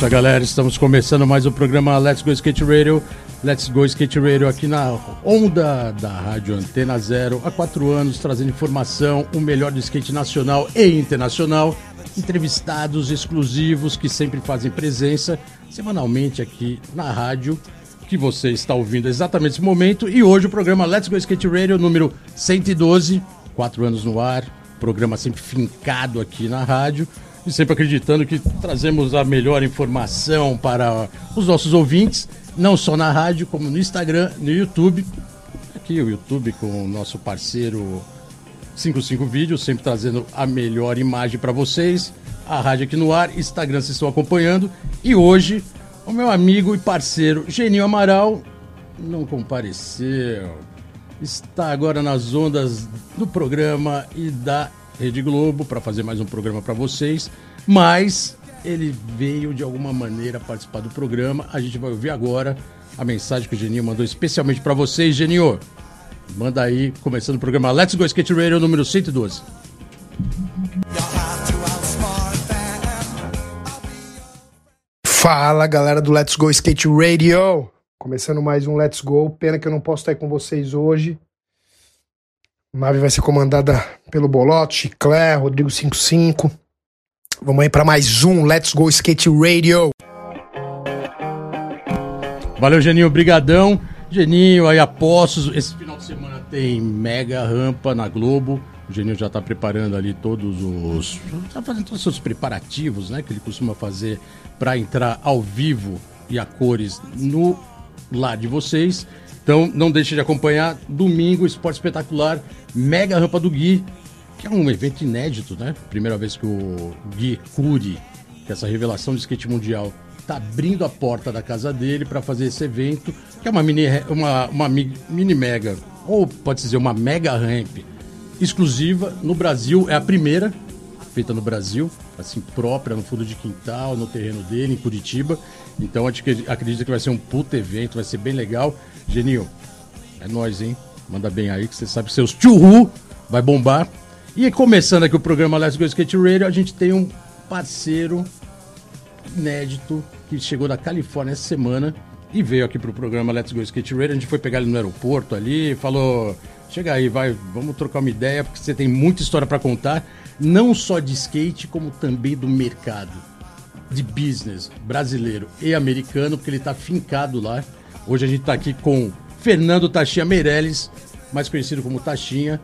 Aí, galera. Estamos começando mais o programa Let's Go Skate Radio. Let's Go Skate Radio aqui na onda da Rádio Antena Zero. Há quatro anos, trazendo informação, o melhor do skate nacional e internacional. Entrevistados exclusivos que sempre fazem presença semanalmente aqui na rádio que você está ouvindo exatamente nesse momento. E hoje o programa Let's Go Skate Radio número 112, quatro anos no ar. Programa sempre fincado aqui na rádio sempre acreditando que trazemos a melhor informação para os nossos ouvintes, não só na rádio, como no Instagram, no YouTube. Aqui o YouTube com o nosso parceiro 55 Vídeos, sempre trazendo a melhor imagem para vocês. A rádio aqui no ar, Instagram vocês estão acompanhando. E hoje, o meu amigo e parceiro Geninho Amaral não compareceu. Está agora nas ondas do programa e da Rede Globo para fazer mais um programa para vocês, mas ele veio de alguma maneira participar do programa. A gente vai ouvir agora a mensagem que o Geninho mandou especialmente para vocês. Geninho, manda aí, começando o programa Let's Go Skate Radio número 112. Fala galera do Let's Go Skate Radio! Começando mais um Let's Go. Pena que eu não posso estar aí com vocês hoje. A nave vai ser comandada pelo Bolote, Chiclé, Rodrigo 55. Vamos aí para mais um Let's Go Skate Radio. Valeu, Geninho, brigadão. Geninho, aí apostos. Esse final de semana tem mega rampa na Globo. O Geninho já tá preparando ali todos os. Tá fazendo todos os seus preparativos, né? Que ele costuma fazer para entrar ao vivo e a cores no lar de vocês. Então não deixe de acompanhar. Domingo, Esporte Espetacular, Mega Rampa do Gui, que é um evento inédito, né? Primeira vez que o Gui Curi, que é essa revelação de skate mundial, tá abrindo a porta da casa dele para fazer esse evento, que é uma mini, uma, uma mi- mini mega, ou pode dizer uma mega ramp exclusiva. No Brasil, é a primeira feita no Brasil, assim, própria, no fundo de quintal, no terreno dele, em Curitiba. Então a gente acredita que vai ser um puto evento, vai ser bem legal. Geninho, é nóis, hein? Manda bem aí, que você sabe que seus tchurru vai bombar. E começando aqui o programa Let's Go Skate Radio, a gente tem um parceiro inédito que chegou da Califórnia essa semana e veio aqui pro programa Let's Go Skate Radio. A gente foi pegar ele no aeroporto ali, falou: chega aí, vai, vamos trocar uma ideia, porque você tem muita história para contar, não só de skate, como também do mercado de business brasileiro e americano, porque ele tá fincado lá. Hoje a gente tá aqui com Fernando Tachinha Meirelles, mais conhecido como Tachinha.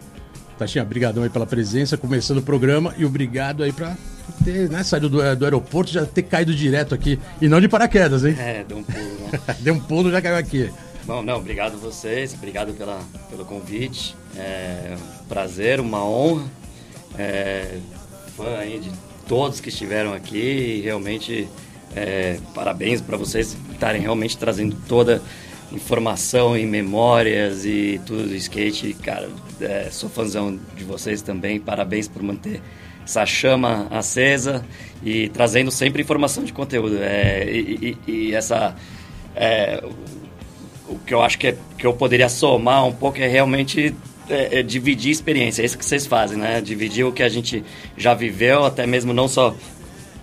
Tachinha, brigadão aí pela presença, começando o programa e obrigado aí pra ter né, saído do, do aeroporto já ter caído direto aqui e não de paraquedas, hein? É, deu um pulo, né? Deu um pulo já caiu aqui. Bom, não, obrigado a vocês, obrigado pela, pelo convite. É um prazer, uma honra. É, fã aí de todos que estiveram aqui e realmente é, parabéns para vocês estarem realmente trazendo toda informação e memórias e tudo do skate. Cara, é, sou fãzão de vocês também, parabéns por manter essa chama acesa e trazendo sempre informação de conteúdo. É, e, e- e essa. é, o que eu acho que, é, que eu poderia somar um pouco é realmente é, é dividir experiência. É isso que vocês fazem, né? Dividir o que a gente já viveu, até mesmo não só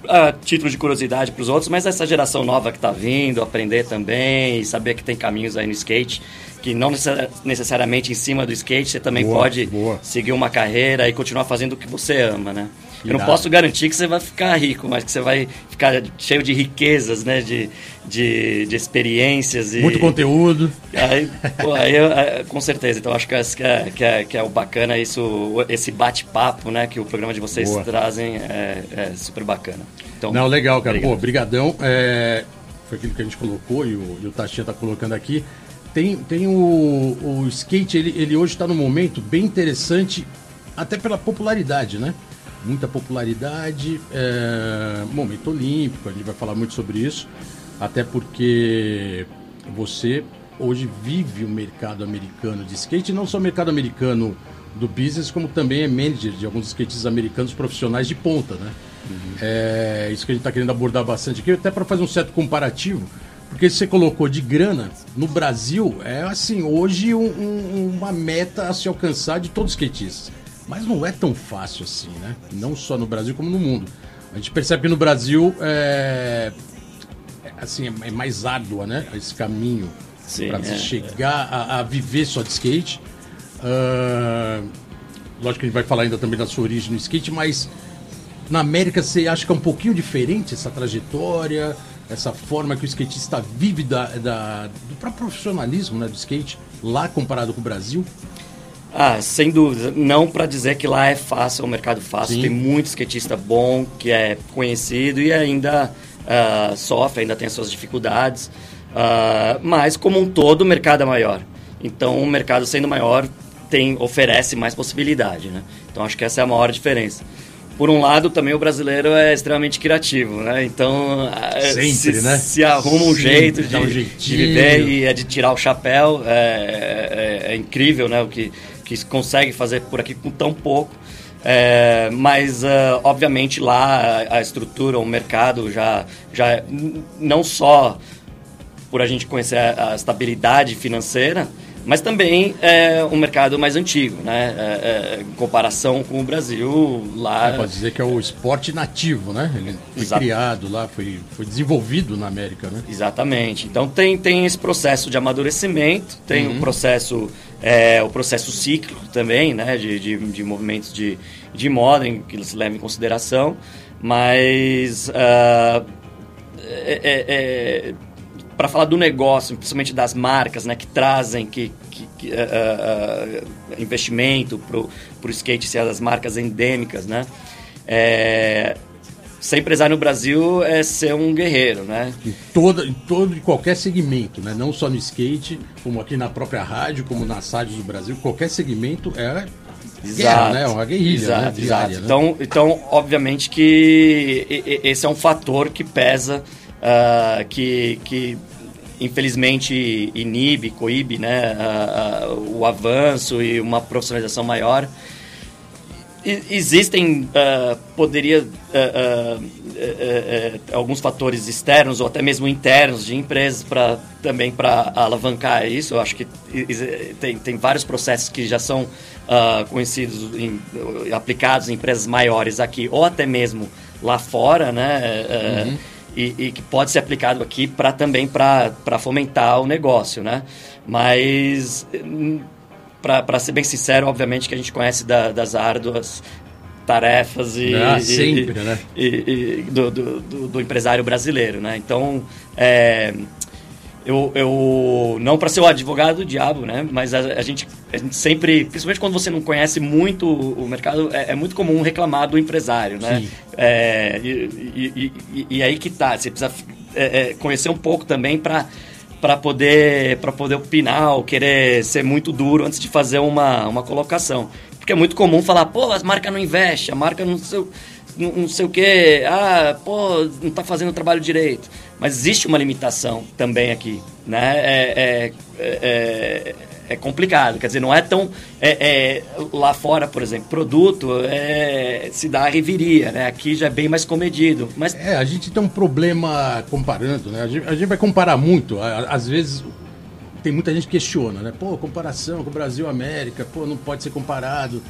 a título de curiosidade para os outros, mas essa geração nova que está vindo, aprender também e saber que tem caminhos aí no skate, que não necessa- necessariamente em cima do skate você também Boa, pode boa. seguir uma carreira e continuar fazendo o que você ama, né? Eu não Irado. posso garantir que você vai ficar rico, mas que você vai ficar cheio de riquezas, né? De, de, de experiências e... Muito conteúdo. Aí, pô, aí eu, com certeza. Então acho que, que, é, que, é, que é o bacana isso, esse bate-papo, né, que o programa de vocês Boa. trazem é, é super bacana. Então, Não, legal, cara. obrigado. Pô, brigadão. É, foi aquilo que a gente colocou e o, e o Tachinha tá colocando aqui. Tem, tem o, o skate, ele, ele hoje está num momento bem interessante, até pela popularidade, né? muita popularidade, é, momento olímpico, a gente vai falar muito sobre isso, até porque você hoje vive o mercado americano de skate, não só o mercado americano do business, como também é manager de alguns skatistas americanos profissionais de ponta, né? Uhum. É isso que a gente está querendo abordar bastante aqui, até para fazer um certo comparativo, porque você colocou de grana no Brasil, é assim, hoje um, um, uma meta a se alcançar de todos os skatistas. Mas não é tão fácil assim, né? Não só no Brasil como no mundo. A gente percebe que no Brasil é, assim, é mais árdua, né? Esse caminho para é, chegar a, a, viver só de skate. Uh, lógico que a gente vai falar ainda também da sua origem no skate, mas na América você acha que é um pouquinho diferente essa trajetória, essa forma que o skatista vive da, da do próprio profissionalismo né, do skate lá comparado com o Brasil? Ah, sem dúvida. Não para dizer que lá é fácil, é um mercado fácil. Sim. Tem muito skatista bom, que é conhecido e ainda uh, sofre, ainda tem as suas dificuldades. Uh, mas, como um todo, o mercado é maior. Então, o mercado sendo maior, tem, oferece mais possibilidade. Né? Então, acho que essa é a maior diferença por um lado, também o brasileiro é extremamente criativo, né? Então, Sempre, se, né? se arruma um jeito de, um de, viver e é de tirar o chapéu. É, é, é, incrível, né? O que, que consegue fazer por aqui com tão pouco. É, mas, uh, obviamente, lá a, a, estrutura, o mercado já, já não só por a gente conhecer a, a estabilidade financeira, mas também é um mercado mais antigo, né? É, é, em comparação com o Brasil, lá... É, pode dizer que é o esporte nativo, né? Ele foi Exato. criado lá, foi, foi desenvolvido na América, né? Exatamente. Então tem, tem esse processo de amadurecimento, tem uhum. o processo... É, o processo cíclico também, né? De, de, de movimentos de, de moda em, que se leva em consideração, mas... Uh, é, é para falar do negócio, principalmente das marcas, né, que trazem que, que, que uh, uh, investimento para o skate ser das marcas endêmicas, né? É, ser empresário no Brasil é ser um guerreiro, né? Em todo, em todo e qualquer segmento, né? Não só no skate, como aqui na própria rádio, como nas rádios do Brasil, qualquer segmento é Exato, guerra, né? Uma guerrilha, exato, né? Diária, exato. Né? Então, então, obviamente que esse é um fator que pesa, uh, que, que infelizmente inibe, coíbe né, a, a, o avanço e uma profissionalização maior. Existem, uh, poderia, uh, uh, alguns fatores externos ou até mesmo internos de empresas para também para alavancar isso. Eu acho que tem, tem vários processos que já são conhecidos, aplicados em empresas maiores aqui ou até mesmo lá fora, né? Uhum e, e que pode ser aplicado aqui para também para fomentar o negócio, né? Mas para ser bem sincero, obviamente que a gente conhece da, das árduas tarefas e, ah, sempre, e, né? e, do, do, do, do, empresário brasileiro, né? Então, é, eu, eu não para ser o advogado do diabo, né? Mas a, a, gente, a gente sempre, principalmente quando você não conhece muito o mercado, é, é muito comum reclamar do empresário, né? É, e, e, e, aí que tá, você precisa é, é conhecer um pouco também para para poder para poder opinar ou querer ser muito duro antes de fazer uma, uma colocação. Porque é muito comum falar, pô, as marcas não investem, a marca não sei, não, não sei o quê, ah, pô, não está fazendo o trabalho direito. Mas existe uma limitação também aqui, né? É, é, complicado, quer dizer, não é tão... É, é, lá fora, por exemplo, produto é, se dá a reviria, né? Aqui já é bem mais comedido. Mas... É, a gente tem um problema comparando, né? A gente, a gente vai comparar muito, às vezes tem muita gente que questiona, né? Pô, comparação com o Brasil América, pô, não pode ser comparado.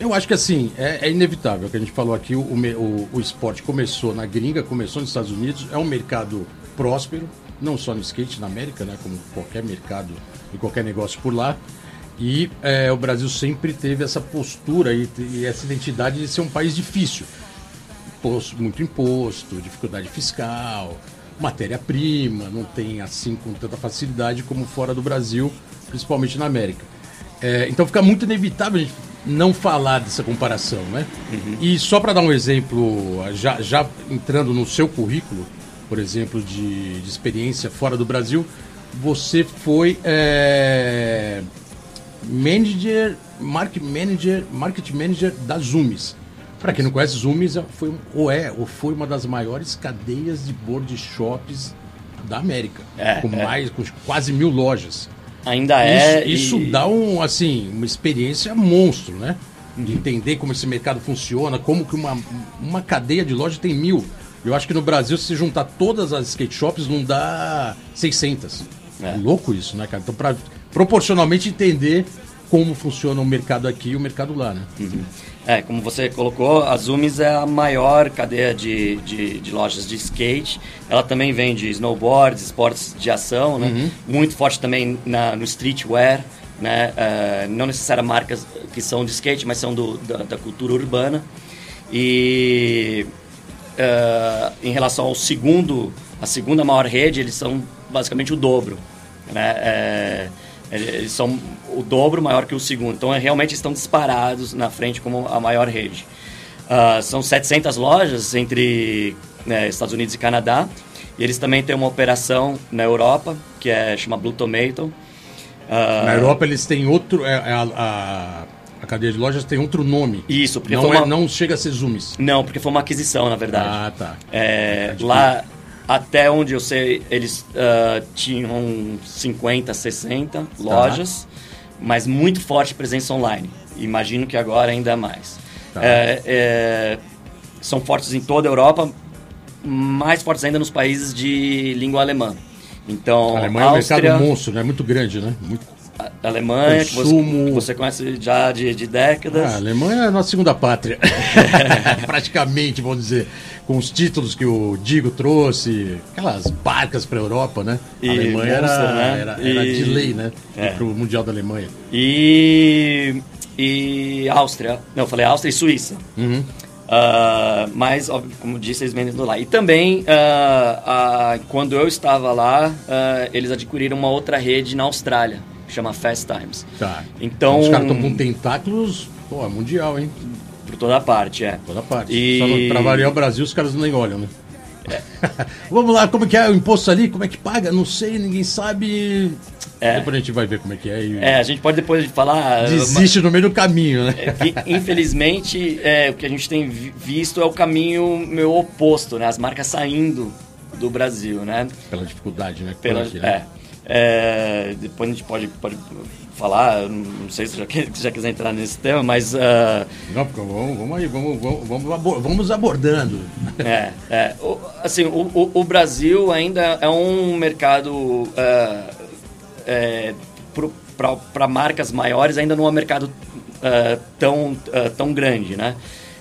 Eu acho que assim, é, é inevitável. Que a gente falou aqui, o, o, o esporte começou na gringa, começou nos Estados Unidos, é um mercado próspero, não só no skate, na América, né? Como qualquer mercado e qualquer negócio por lá. E é, o Brasil sempre teve essa postura e, e essa identidade de ser um país difícil. Imposto, muito imposto, dificuldade fiscal, matéria-prima, não tem assim com tanta facilidade como fora do Brasil, principalmente na América. É, então fica muito inevitável a gente não falar dessa comparação, né? Uhum. E só para dar um exemplo, já, já entrando no seu currículo, por exemplo, de, de experiência fora do Brasil, você foi é, manager, market manager, market manager da Zoomis. Para quem não conhece, Zoomies é- foi, ou é ou foi uma das maiores cadeias de board shops da América. É, com é. mais, com quase mil lojas. Ainda é. isso e- isso dá um, assim, uma experiência monstro, né? De entender como esse mercado funciona, como que uma, uma cadeia de loja tem mil. Eu acho que no Brasil, se juntar todas as skate shops, não dá 600. É. Louco isso, né, cara? Então, para proporcionalmente entender como funciona o mercado aqui e o mercado lá, né? É, como você colocou, a Zoomies é a maior cadeia de, de, de lojas de skate. Ela também vende snowboards, esportes de ação, né? Muito forte também na, no streetwear, né? Eh, não necessariamente marcas que são de skate, mas são do, da, da cultura urbana. E eh, em relação ao segundo, a segunda maior rede, eles são basicamente o dobro, né? Eh, eles são o dobro maior que o segundo. Então, é, realmente estão disparados na frente como a maior rede. Ah, são 700 lojas entre né, Estados Unidos e Canadá. E eles também têm uma operação na Europa, que é chama Blue Tomato. Ah, Na Europa eles têm outro. é, é a, a, a cadeia de lojas tem outro nome. Isso, porque não, é- uma- não chega a ser Zoomies. Não, porque foi uma aquisição, na verdade. Ah, tá. É, lá, até onde eu sei, eles ah, tinham 50, 60 lojas, mas muito forte presença online. Imagino que agora ainda mais. Tá. É, é, são fortes em toda a Europa, mais fortes ainda nos países de língua alemã. Então, A Alemanha é um Áustria, mercado monstro, né? Muito grande, né? Muito... a Alemanha, que você, que você conhece já de, de décadas. Ah, a Alemanha é a nossa segunda pátria. Praticamente, vamos dizer. Com os títulos que o Digo trouxe, aquelas barcas para a Europa, né? E a Alemanha era, né? era, era E- de lei, né? É. Para o Mundial da Alemanha. E, e Áustria. Não, eu falei Áustria e Suíça. Uhum. Ah, mas, óbvio, como disse, eles vendem lá. E também, ah, ah, quando eu estava lá, ah, eles adquiriram uma outra rede na Austrália, chama Fast Times. Tá. Então- Os caras estão com tentáculos, pô, é mundial, hein? Por toda parte, é. Toda parte. E- Só pra variar o Brasil, os caras nem olham, né? Vamos lá, como que é o imposto ali? Como é que paga? Não sei, ninguém sabe. É. Depois a gente vai ver como é que é e É, a gente pode depois falar... desiste no meio do caminho, né? É infelizmente, é, o que a gente tem vi- visto é o caminho meu oposto, né? As marcas saindo do Brasil, né? Pela dificuldade, né? Pela, aqui, né? é, é, depois a gente pode, pode falar, não sei se já, já quiser entrar nesse tema, mas ah, Não, porque vamos, vamos aí, vamos, vamos, vamos, abor- vamos abordando. é, é, o, assim, o, o- o Brasil ainda é um mercado ah, é, para marcas maiores, ainda não é um mercado ah, tão, tão grande, né?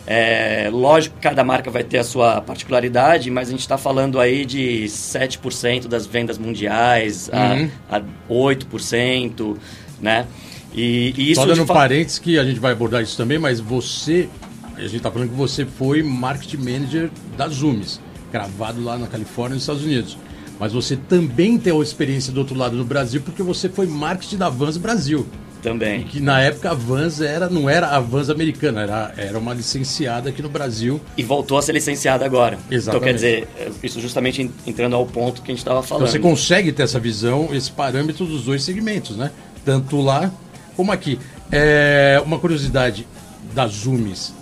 É, lógico que cada marca vai ter a sua particularidade, mas a gente está falando aí de 7% das vendas mundiais, Uhum. a, a 8%, né? E, e isso Só dando fa- parênteses que a gente vai abordar isso também, mas você, a gente tá falando que você foi marketing manager da Zoomies, gravado lá na Califórnia, nos Estados Unidos. Mas você também tem a experiência do outro lado do Brasil, porque você foi marketing da Vans Brasil. Também. Que na época a Vans era, não era a Vans americana, era, era uma licenciada aqui no Brasil. E voltou a ser licenciada agora. Exatamente. Então, quer dizer, isso justamente en- entrando ao ponto que a gente estava falando. Então você consegue ter essa visão, esse parâmetro dos dois segmentos, né? Tanto lá como aqui. É, uma curiosidade da Zoomies.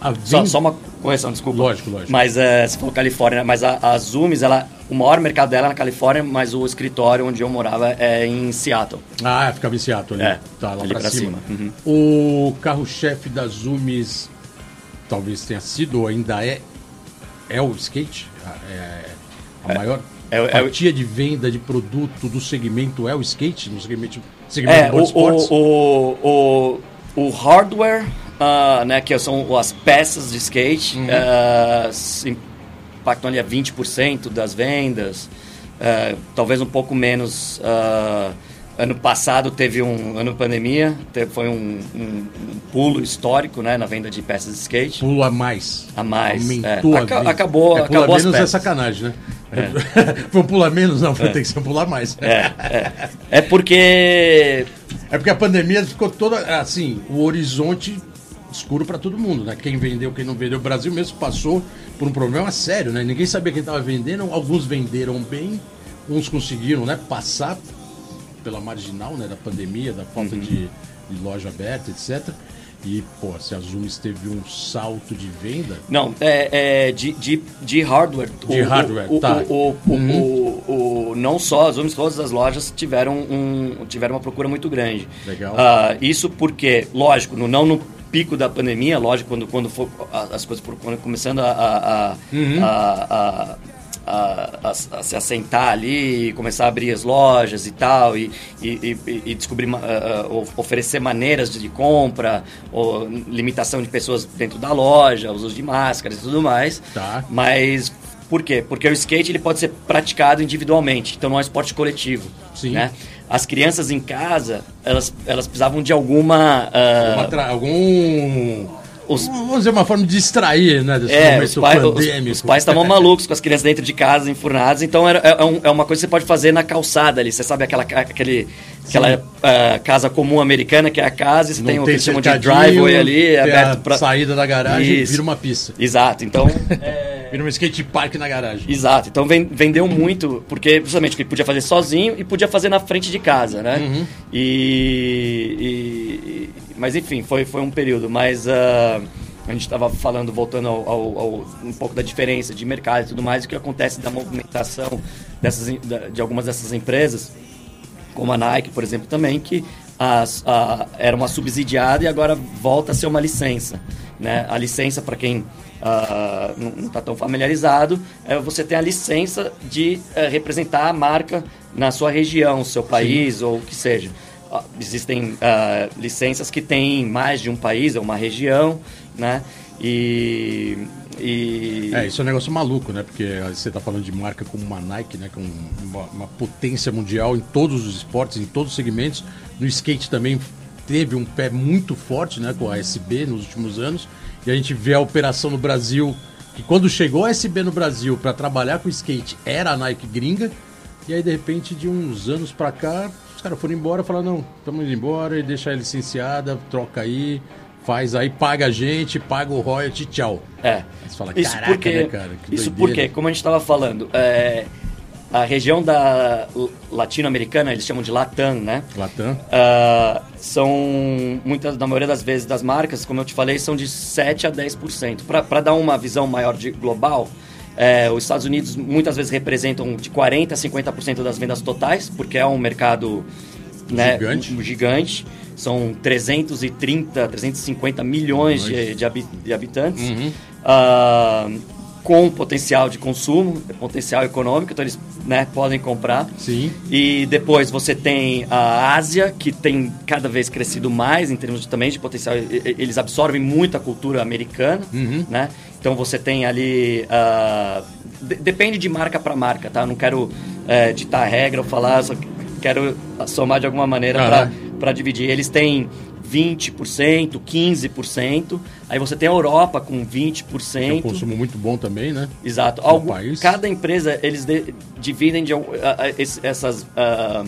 A Só, só uma correção, desculpa. Lógico, lógico. Mas é, você falou Califórnia, mas a, a Zoomies, ela, o maior mercado dela é na Califórnia, mas o escritório onde eu morava é em Seattle. Ah, ficava em Seattle ali. É, tá lá ali pra, pra cima. cima. Uhum. O carro-chefe da Zoomies talvez tenha sido ou ainda é é o skate. É, a maior é o- é o- fatia de venda de produto do segmento é o skate, no segmento, segmento É, de o, o, o, o, hardware, ah, né, que são as peças de skate, Uhum. se impactam ali a 20% das vendas, ah, talvez um pouco menos. ah, ano passado teve um ano pandemia, teve, foi um, um- um pulo histórico né, na venda de peças de skate. Pula mais. A mais, Aumentou é. a Aca- acabou- é, acabou menos é peças. sacanagem, né? Foi um pula menos, não, foi ter que ser um pular mais. É, é. é porque É porque a pandemia ficou toda assim, o horizonte escuro para todo mundo, né? Quem vendeu, quem não vendeu. O Brasil mesmo passou por um problema sério, né? Ninguém sabia quem estava vendendo. Alguns venderam bem, uns conseguiram, né? Passar pela marginal, né? Da pandemia, da falta de, de loja aberta, etc. E, pô, se a Zooms teve um salto de venda. Não, é, é de, de, de hardware. De o, hardware, o, tá. O, o, Uhum. o, não só as Zooms, todas as lojas tiveram, um, tiveram uma procura muito grande. Legal. Ah, isso porque, lógico, no, não no pico da pandemia, lógico, quando, quando for, as coisas foram começando a, a, a, Uhum. a- a- a- a- se assentar ali, começar a abrir as lojas e tal, e, e, e- e descobrir, ah, of- oferecer maneiras de compra, ou limitação de pessoas dentro da loja, uso de máscaras e tudo mais. Tá. Mas por quê? Porque o skate ele pode ser praticado individualmente, então não é um esporte coletivo. Sim. Né? As crianças em casa, elas, elas precisavam de alguma. Uma tra- algum. Os- Vamos dizer, uma forma de distrair, né? Desse é, momento os, pai- os- pandêmico. os pais estavam malucos com as crianças dentro de casa, enfurnadas. Então era, é, um- é uma coisa que você pode fazer na calçada ali. Você sabe aquela, aquele, aquela ah, casa comum americana, que é a casa, e você Não tem o que chamam de driveway ali, é aberto a pra. saída da garagem e Isso. vira uma pista. Exato, então. é, Vira um skate park na garagem. Exato, então ven- vendeu muito, porque justamente que podia fazer sozinho e podia fazer na frente de casa, né? Uhum. E, e- Mas enfim, foi, foi um período, mas ah, a gente estava falando, voltando ao, ao- ao- um pouco da diferença de mercado e tudo mais, o que acontece da movimentação dessas, de algumas dessas empresas, como a Nike, por exemplo, também, que as, a- era uma subsidiada e agora volta a ser uma licença. Né? A licença, para quem ah, não está tão familiarizado, é você tem a licença de eh, representar a marca na sua região, seu país ou o que seja. Ah, Existem ah, licenças que têm mais de um país ou uma região, né? E, e É, isso é um negócio maluco, né? Porque você tá falando de marca como uma Nike, né? Com uma, uma potência mundial em todos os esportes, em todos os segmentos. No skate também teve um pé muito forte, né? Com a SB nos últimos anos. E a gente vê a operação no Brasil, que quando chegou a SB no Brasil para trabalhar com skate, era a Nike gringa. E aí, de repente, de uns anos pra cá, os caras foram embora e falaram, não, estamos indo embora e deixa ela licenciada, troca aí, faz aí, paga a gente, paga o royalty, tchau. É. Aí você fala, isso caraca, porque, né, cara? Isso doideira. porque, como a gente estava falando, é, a região da latino-americana, eles chamam de Latam, né? Latam. Ah, são muitas, na maioria das vezes, das marcas, como eu te falei, são de 7 a 10%. Para dar uma visão maior de global, é, os Estados Unidos muitas vezes representam de 40 a 50% das vendas totais, porque é um mercado né, Gigante. um gigante. São 330, 350 milhões de, de habi- de habitantes. Com potencial de consumo, potencial econômico, então eles né, podem comprar. Sim. E depois você tem a Ásia, que tem cada vez crescido mais em termos de, também de potencial. Eles absorvem muito a cultura americana, né? Então você tem ali... de- depende de marca para marca, tá? Não quero eh, ditar regra ou falar, só quero somar de alguma maneira para dividir. Eles têm 20%, 15%. Aí você tem a Europa com 20%. É um consumo muito bom também, né? Exato. no Algu- país. Cada empresa, eles de- dividem de, esse- essas, ah,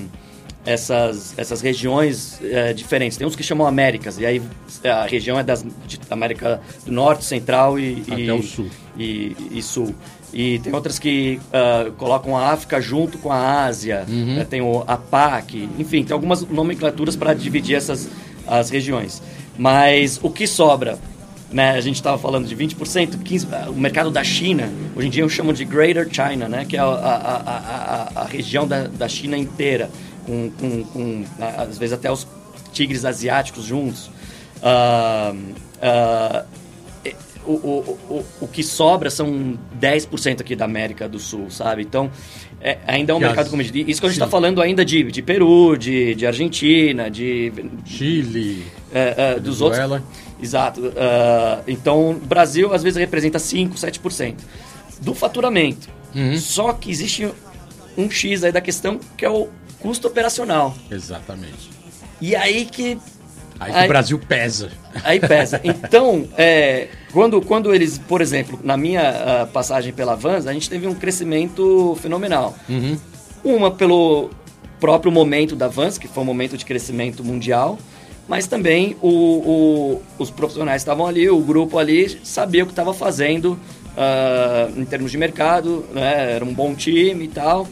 essas, essas regiões eh, diferentes. Tem uns que chamam Américas, e aí a região é das, América do Norte, Central e, Até e- o Sul. E, e Sul. E tem outras que ah, colocam a África junto com a Ásia, Uhum. né, tem o APAC, enfim, tem algumas nomenclaturas para dividir essas as regiões. Mas o que sobra né, a gente estava falando de 20%, 15%, ah, o mercado da China, hoje em dia eu chamo de Greater China, né, que é a, a, a, a, região da, da China inteira, com, com, com, às vezes até os tigres asiáticos juntos. Ah, e- o, o, o, o que sobra são 10% aqui da América do Sul, sabe? Então, é, ainda é um Que mercado, as- como isso que a gente está falando ainda de, de Peru, de, de Argentina, de Chile, é, é, dos outros. Venezuela. Exato. Ah, então, o Brasil às vezes representa 5, 7% do faturamento. Uhum. Só que existe um X aí da questão que é o custo operacional. Exatamente. E aí que Aí, Aí- o Brasil pesa. Aí pesa. Então, é, quando, quando eles, por exemplo, na minha ah, passagem pela Vans, a gente teve um crescimento fenomenal. Uhum. Uma pelo próprio momento da Vans, que foi um momento de crescimento mundial, mas também o, o- os profissionais estavam ali, o grupo ali sabia o que estava fazendo ah, em termos de mercado, né? era um bom time e tal.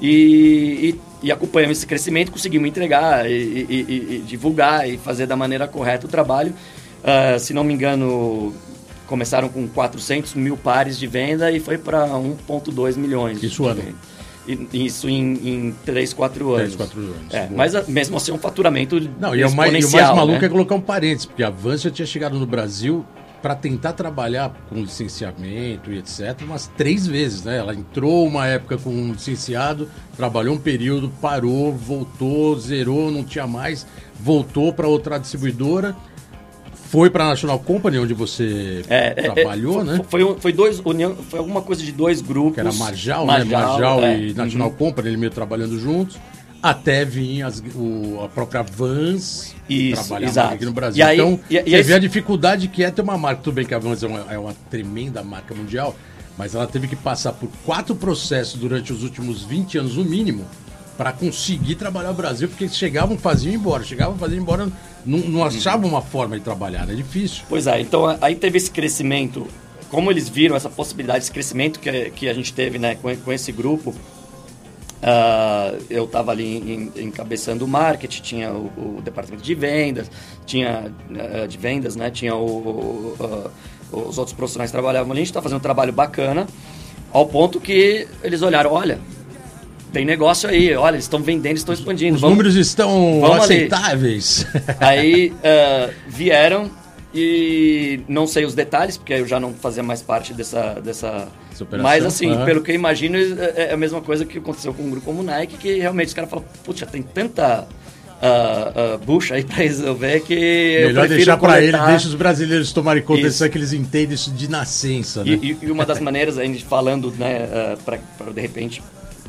E, e, e acompanhamos esse crescimento, conseguimos entregar e, e- e- divulgar e fazer da maneira correta o trabalho. uh, se não me engano, começaram com 400 mil pares de venda e foi para 1,2 milhões. Isso ano. Isso em, em 3, 4 anos. 3, 4 anos. É, mas mesmo assim é um faturamento Não, e, é o mais, e o mais maluco né? é colocar um parênteses, porque a já tinha chegado no Brasil para tentar trabalhar com licenciamento e etc. umas três vezes, né? Ela entrou uma época com um licenciado, trabalhou um período, parou, voltou, zerou, não tinha mais, voltou para outra distribuidora foi para a National Company, onde você é, é, é trabalhou, é, né? Foi, foi, dois, união, foi alguma coisa de dois grupos. Que era Marjal, Marjal né? Marjal é. e National uhum. Company, ele meio trabalhando juntos. Até vir as, o, a própria Vans Isso, exato. aqui no Brasil. Aí, então, e, e você vê a dificuldade que é ter uma marca. Tudo bem que a Vans é uma, é uma tremenda marca mundial, mas ela teve que passar por quatro processos durante os últimos 20 anos, no mínimo, para conseguir trabalhar o Brasil, porque eles chegavam, faziam embora, chegavam, faziam embora, não, não achavam uma forma de trabalhar, é difícil. Pois é, então aí teve esse crescimento, como eles viram essa possibilidade, esse crescimento que, que a gente teve né, com, com esse grupo, uh, eu estava ali encabeçando o marketing, tinha o, o, departamento de vendas, tinha uh, de vendas, né, tinha o, uh, os outros profissionais que trabalhavam ali, a gente está fazendo um trabalho bacana, ao ponto que eles olharam, olha, tem negócio aí, olha, eles estão vendendo, estão expandindo. Os vamos, números estão aceitáveis. Aí uh, vieram e não sei os detalhes, porque eu já não fazia mais parte dessa. dessa mas assim, uhum. pelo que eu imagino, é, é a mesma coisa que aconteceu com um grupo como o Nike, que realmente os caras falam, putz, tem tanta. Uh, uh, bucha aí pra resolver que. Melhor deixar para ele, deixa os brasileiros tomarem conta disso, é que eles entendem isso de nascença. Né? E, e, uma das maneiras, a gente falando, né, uh, para de repente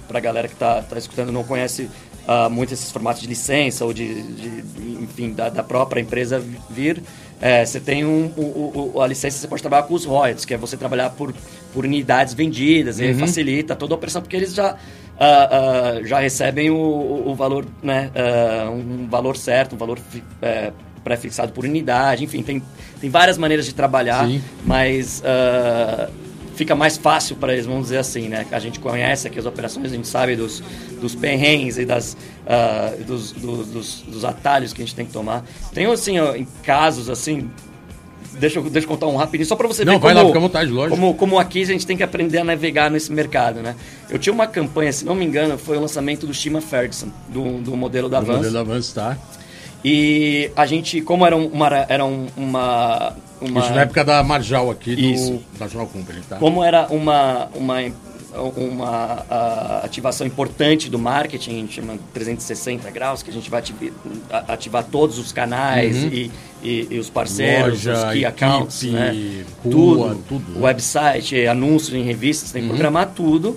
para a galera que está tá escutando não conhece uh, muito esses formatos de licença ou de, de enfim, da, da, própria empresa vir, é, você tem um, o, o, a licença, você pode trabalhar com os royalties, que é você trabalhar por, por unidades vendidas, uhum. e facilita toda a operação, porque eles já, uh, uh, já recebem o, o valor, né, um valor certo, um valor é, pré-fixado por unidade, enfim, tem, tem várias maneiras de trabalhar, Sim. mas fica mais fácil para eles, vamos dizer assim, né? A gente conhece aqui as operações, a gente sabe dos, dos perrengues e das, uh, dos, dos, dos, dos, atalhos que a gente tem que tomar. Tem, assim, casos, assim... Deixa eu, deixa eu contar um rapidinho, só para você Não, ver vai como, lá, fica à vontade, lógico. Como, como aqui a gente tem que aprender a navegar nesse mercado, né? Eu tinha uma campanha, se não me engano, foi o lançamento do Shima Ferguson, do, do modelo da Vans. O modelo da Vans, tá. E a gente, como era uma, era uma, uma... Isso na época da Marjal aqui, do Isso. National Company, tá? Como era uma, uma, uma ativação importante do marketing, a gente chama 360 graus, que a gente vai ativar, ativar todos os canais uhum. e, e, e, os parceiros, Loja, os key accounts, equipe, né? Rua, tudo, tudo, website, anúncios em revistas, tem que uhum. programar tudo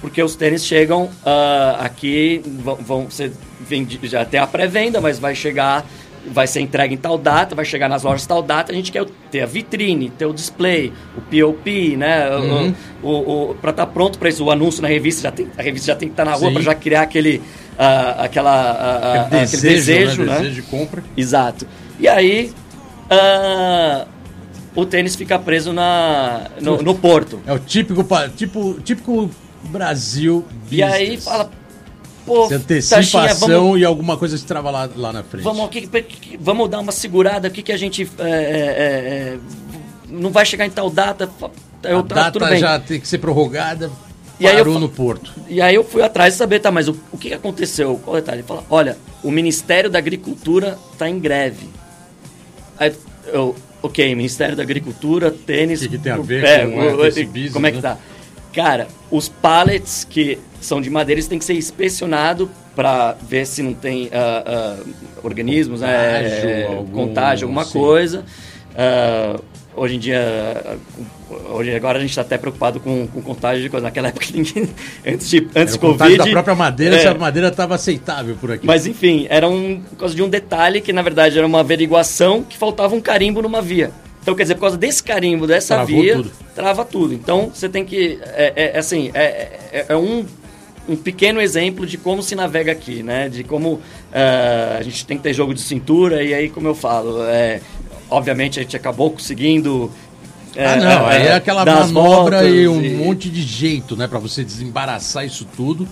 porque os tênis chegam uh, aqui, vão, vão ser vendidos, já tem a pré-venda, mas vai chegar, vai ser entregue em tal data, vai chegar nas lojas tal data, a gente quer ter a vitrine, ter o display, o POP, né? Uhum. O, o, o para estar tá pronto para isso, o anúncio na revista, já tem, a revista já tem que estar tá na rua para já criar aquele, uh, aquela, uh, aquele, desejo, aquele desejo, né? né? desejo de compra. Exato. E aí, o tênis fica preso na, no, no porto. É o típico, tipo, típico Brasil Business. E aí fala, pô, antecipação vamos, e alguma coisa se trava lá, lá na frente. Vamos, que, que, vamos dar uma segurada, o que, que a gente. É, é, é, não vai chegar em tal data. Eu, a tá, data já tem que ser prorrogada. E aí eu, no porto. E aí eu fui atrás de saber, tá, mas o, o que aconteceu? Qual é o detalhe? Ele fala, olha, o Ministério da Agricultura está em greve. Aí eu, ok, Ministério da Agricultura, tênis. O que, que tem a ver é, com o, esse business, Como é que né? tá? Cara, os pallets que são de madeira, eles têm que ser inspecionados para ver se não tem uh, uh, organismos, contágio, né, algum, contágio alguma sim. coisa. Uh, hoje em dia, hoje agora a gente está até preocupado com, com contágio de coisa. Naquela época, ninguém, antes de antes do Covid. da própria madeira, é, se a madeira estava aceitável por aqui. Mas enfim, era um, por causa de um detalhe que na verdade era uma averiguação que faltava um carimbo numa via. Então, quer dizer, por causa desse carimbo, dessa Travou via, tudo. trava tudo. Então, você tem que. É, é, é assim, é, é, é, um, um pequeno exemplo de como se navega aqui, né? De como uh, a gente tem que ter jogo de cintura, e aí, como eu falo, é, obviamente a gente acabou conseguindo. É, ah, não, aí é aquela manobra e um e... monte de jeito, né? para você desembaraçar isso tudo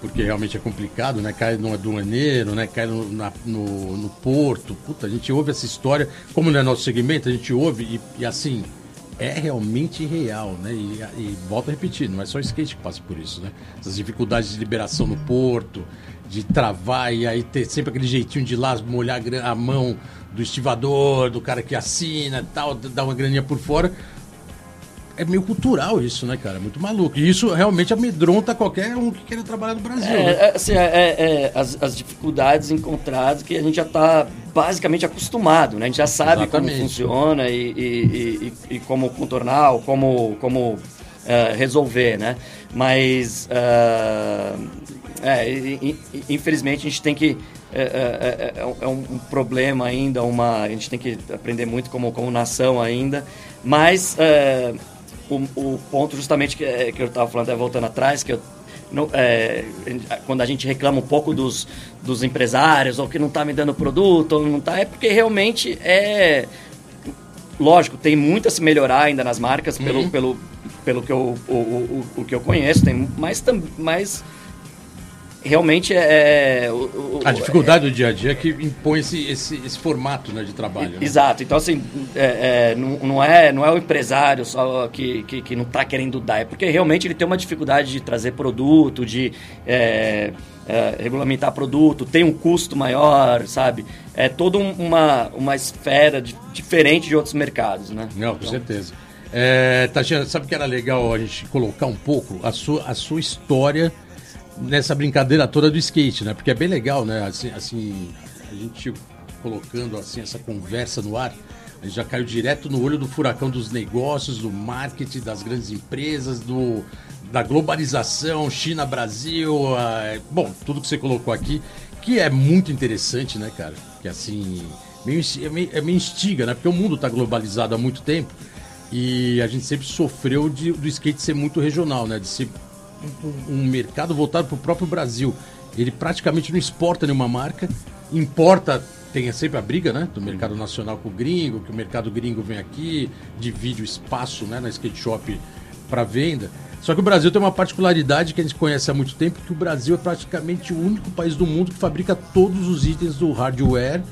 porque realmente é complicado, né? Cai no aduaneiro, né? Cai no, na, no, no, porto. Puta, a gente ouve essa história, como não é nosso segmento, a gente ouve e, e assim, é realmente real, né? E, e volto a repetir, não é só o skate que passa por isso, né? Essas dificuldades de liberação no porto, de travar e aí ter sempre aquele jeitinho de lá molhar a mão do estivador, do cara que assina tal, dar uma graninha por fora é meio cultural isso, né, cara? Muito maluco. E isso realmente amedronta qualquer um que queira trabalhar no Brasil. É, né? é, assim, é, é, as, as, dificuldades encontradas que a gente já está basicamente acostumado, né? A gente já sabe Exatamente. como funciona e, e, e, e, como contornar, como, como uh, resolver, né? Mas, uh, infelizmente, a gente tem que é, é, é, é, um problema ainda, uma, a gente tem que aprender muito como, como nação ainda, mas é, o, o ponto justamente que, é, que eu estava falando, até voltando atrás, que eu, no, é, quando a gente reclama um pouco dos, dos empresários, ou que não está me dando produto, ou não está, é porque realmente é. Lógico, tem muito a se melhorar ainda nas marcas, uhum. pelo, pelo, pelo que eu, o, o, o, que eu conheço, tem mais, mais realmente é, é. O, a dificuldade é, do dia a dia que impõe esse, esse, esse formato né, de trabalho. Né? Exato. Então, assim, é, é, não, não, é, não é o empresário só que, que, que não está querendo dar, é porque realmente ele tem uma dificuldade de trazer produto, de. É, é, regulamentar produto, tem um custo maior, sabe? É toda uma, uma esfera de, diferente de outros mercados, né? Não, com então, certeza. É, Tatiana, sabe que era legal a gente colocar um pouco a sua, a sua história nessa brincadeira toda do skate, né? Porque é bem legal, né? Assim, assim, a gente colocando assim essa conversa no ar, a gente já caiu direto no olho do furacão dos negócios, do marketing, das grandes empresas, do da globalização, China, Brasil, bom, tudo que você colocou aqui, que é muito interessante, né, cara? Que assim, meio, é, é meio instiga, né? Porque o mundo está globalizado há muito tempo e a gente sempre sofreu de, do skate ser muito regional, né? De ser um, mercado voltado para o próprio Brasil. Ele praticamente não exporta nenhuma marca, importa tem sempre a briga, né, do mercado nacional com o gringo, que o mercado gringo vem aqui, divide o espaço, né, na skate shop para venda. Só que o Brasil tem uma particularidade que a gente conhece há muito tempo, que o Brasil é praticamente o único país do mundo que fabrica todos os itens do hardware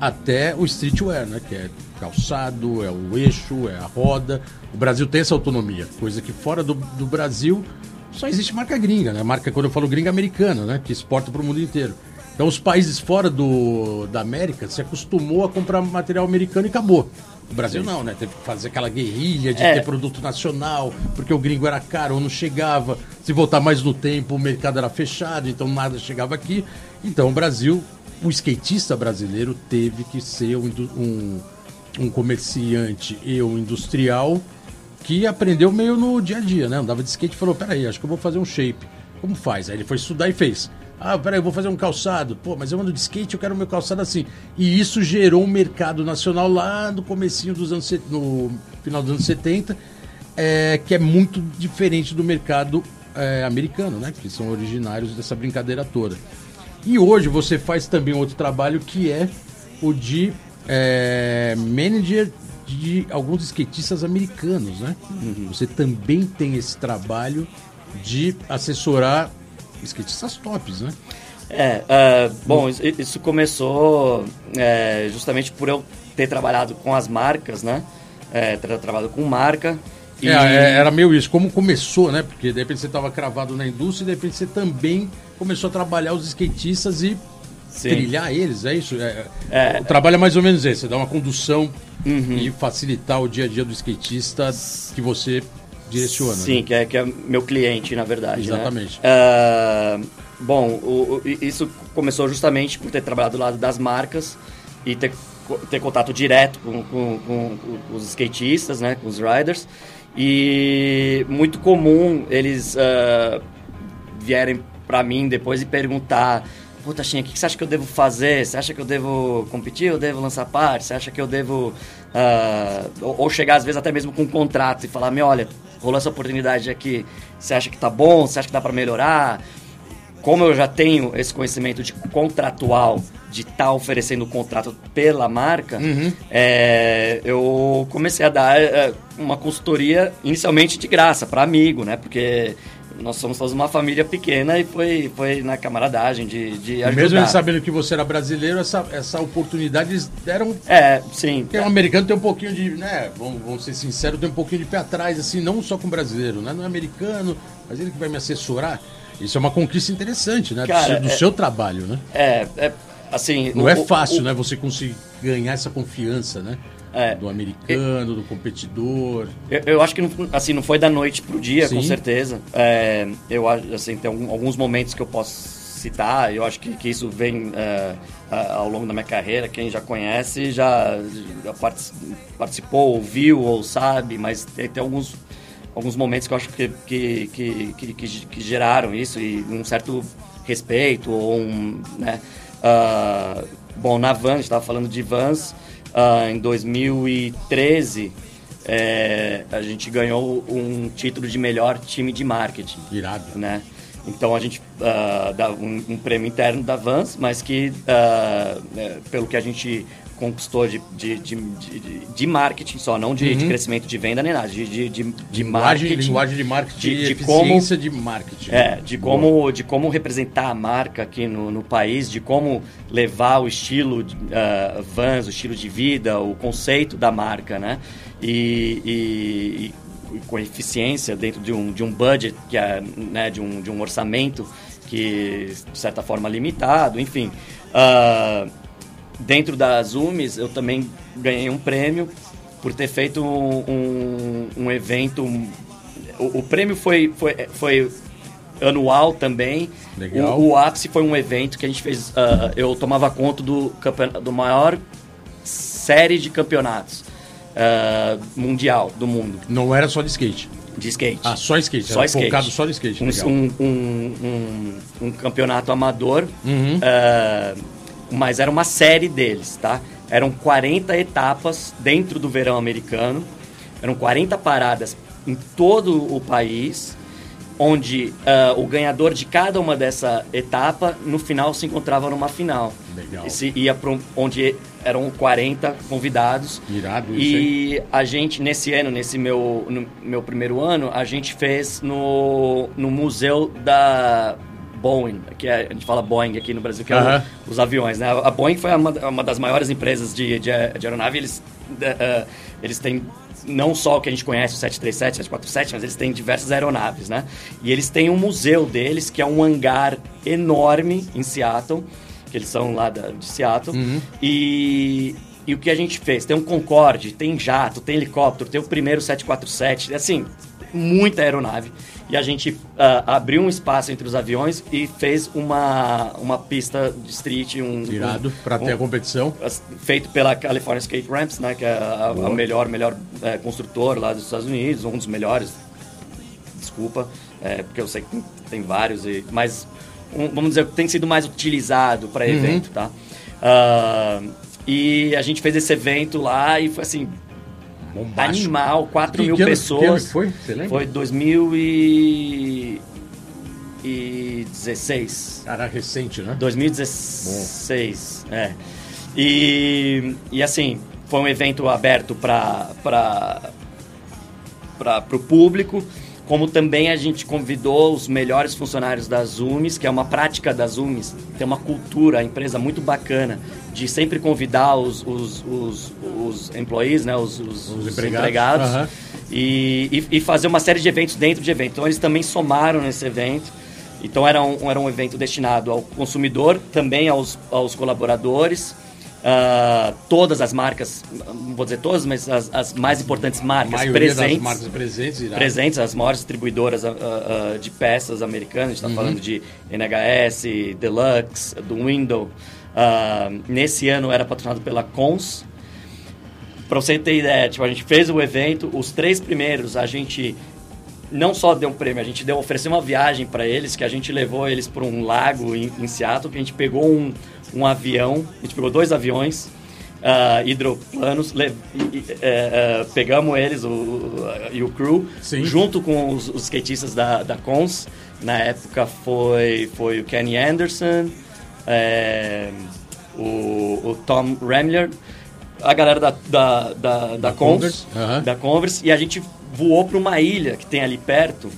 até o streetwear, né, que é calçado, é o eixo, é a roda. O Brasil tem essa autonomia, coisa que fora do, do Brasil só existe marca gringa, né? Marca, quando eu falo gringa, americana, né? Que exporta para o mundo inteiro. Então, os países fora do, da América se acostumou a comprar material americano e acabou. O Brasil não, né? Teve que fazer aquela guerrilha de é. ter produto nacional, porque o gringo era caro ou não chegava. Se voltar mais no tempo, o mercado era fechado, então nada chegava aqui. Então, o Brasil, o skatista brasileiro teve que ser um, um, um comerciante e um industrial que aprendeu meio no dia a dia, né? Andava de skate e falou: peraí, acho que eu vou fazer um shape. Como faz? Aí ele foi estudar e fez. Ah, peraí, eu vou fazer um calçado. Pô, mas eu ando de skate, eu quero meu calçado assim. E isso gerou um mercado nacional lá no comecinho dos anos... no final dos anos 70, é, que é muito diferente do mercado é, americano, né? Que são originários dessa brincadeira toda. E hoje você faz também outro trabalho que é o de é, manager de alguns skatistas americanos, né? Uhum. Você também tem esse trabalho de assessorar skatistas tops, né? É, uh, bom, isso começou é, justamente por eu ter trabalhado com as marcas, né? É, ter trabalhado com marca. E... É, é, era meio isso. Como começou, né? Porque de repente você estava cravado na indústria e de repente você também começou a trabalhar os skatistas e Sim. trilhar eles, é isso? É, é, o trabalho é mais ou menos esse, você dá uma condução uhum. e facilitar o dia a dia do skatista que você direciona. Sim, né? que, é, que é meu cliente, na verdade. Né? Exatamente. Né? Uh, bom, o, o, isso começou justamente por ter trabalhado do lado das marcas e ter, ter contato direto com, com, com, com os skatistas, né, com os riders. E muito comum eles uh, vierem para mim depois e perguntar Puta, Xinha, o que você acha que eu devo fazer? Você acha que eu devo competir ou devo lançar parte? Você acha que eu devo. Uh, ou, chegar às vezes até mesmo com um contrato e falar: meu, olha, rolou essa oportunidade aqui, você acha que tá bom? Você acha que dá para melhorar? Como eu já tenho esse conhecimento de contratual, de estar tá oferecendo o contrato pela marca, uhum. é, eu comecei a dar é, uma consultoria inicialmente de graça para amigo, né? Porque nós somos todos uma família pequena e foi, foi na camaradagem de, de ajudar. mesmo eles sabendo que você era brasileiro, essa, essa oportunidade eles deram. É, sim. Porque o americano tem um pouquinho de, né? Vamos, vamos ser sinceros, tem um pouquinho de pé atrás, assim, não só com o brasileiro, né? Não é americano, mas ele que vai me assessorar. Isso é uma conquista interessante, né? Do Cara, seu- do é- seu trabalho, né? É, é assim... Não o- é o- fácil, o- né? Você conseguir ganhar essa confiança, né? É. Do americano, do competidor. Eu, eu acho que não, assim, não foi da noite pro dia, com Sim. certeza. É, eu acho, assim, tem alguns momentos que eu posso citar, eu acho que, que isso vem é, ao longo da minha carreira. Quem já conhece já, já partic- participou, ouviu ou sabe, mas tem, tem alguns, alguns momentos que eu acho que, que, que, que, que- geraram isso e um certo respeito ou um, né? Ah, bom, na Vans, estava falando de Vans, ah, em 2013 é, a gente ganhou um título de melhor time de marketing, Irado. né? Então a gente ah, dá um, um prêmio interno da Vans, mas que é, pelo que a gente conquistou de, de, de, de- de marketing só, não de, de crescimento de venda nem nada, de, de, de, de Uhum. linguagem, marketing. linguagem de marketing, de- de, eficiência de marketing. É, de como, de como representar a marca aqui no, no país, de como levar o estilo uh, Vans, o estilo de vida, o conceito da marca, né? E, e- e com eficiência dentro de um, de um budget, que é, né, de, um, de um orçamento que, de certa forma, limitado, enfim. Uh, dentro da Zoomies, eu também ganhei um prêmio por ter feito um, um, um evento. O, o prêmio foi, foi, foi anual também. Legal. O, o ápice foi um evento que a gente fez. ah, eu tomava conta do, do maior série de campeonatos ah, mundial do mundo Não era só de skate. de skate. Ah, só skate. Só era skate. Focado só no skate. Um, um, um, um- campeonato amador, Uhum. ah, mas era uma série deles, tá? Eram 40 etapas dentro do verão americano, eram 40 paradas em todo o país, onde ah, o ganhador de cada uma dessa etapa, no final, se encontrava numa final. Legal. E se ia para onde eram 40 convidados. Irado isso, hein? E a gente, nesse ano, nesse meu, no meu primeiro ano, a gente fez no, no museu da Boeing, que é, a gente fala Boeing aqui no Brasil, que é o- os aviões, né? A Boeing foi uma, uma das maiores empresas de, de, de aeronave, eles, eh, eles têm não só o que a gente conhece, o 737, 747, mas eles têm diversas aeronaves, né? E eles têm um museu deles, que é um hangar enorme em Seattle, que eles são lá da- de Seattle, e... E o que a gente fez? Tem um Concorde, tem jato, tem helicóptero, tem o primeiro 747, assim, muita aeronave. E a gente ah, abriu um espaço entre os aviões e fez uma, uma pista de street, um, Irado, pra ter um- a competição. feito pela California Skate Ramps, né, que é a, a melhor, melhor é, construtor lá dos Estados Unidos, um dos melhores. Desculpa, é, porque eu sei que tem- tem vários, e, mas um- vamos dizer que tem sido mais utilizado para Uhum. evento, tá? Ah, e a gente fez esse evento lá e foi assim Bombástico. animal, 4 Que- mil que pessoas. que foi? Você lembra? Foi 2016. Cara, recente, né? 2016, é. E, e assim, foi um evento aberto para o público, como também a gente convidou os melhores funcionários da Zoomies, que é uma prática da Zoomies, tem uma cultura, a empresa muito bacana, de sempre convidar os, os, os, os employees, né, os, os, Os os empregados, empregados, aham. e, e, fazer uma série de eventos dentro de evento. Então eles também somaram nesse evento. Então era um, era um evento destinado ao consumidor, também aos, aos colaboradores. ah, todas as marcas, não vou dizer todas, mas as, as mais importantes marcas presentes das marcas presentes. irado. presentes, as maiores distribuidoras ah, ah, de peças americanas, a gente está falando de NHS, Deluxe, do Window. Ah, nesse ano era patrocinado pela Cons. Para você ter ideia, tipo, a gente fez o evento, os três primeiros a gente não só deu um prêmio, a gente deu ofereceu uma viagem para eles, que a gente levou eles para um lago em, em Seattle, que a gente pegou um, um avião, a gente pegou dois aviões ah, hidroplanos, le- e- e, eh, eh, pegamos eles o, o- e o crew, Sim. junto com os, os skatistas da, da Cons. Na época foi, foi o Kenny Anderson, eh, o, o Tom Ramler, a galera da, da, da, da, Converse, da Converse, e a gente voou para uma ilha que tem ali perto,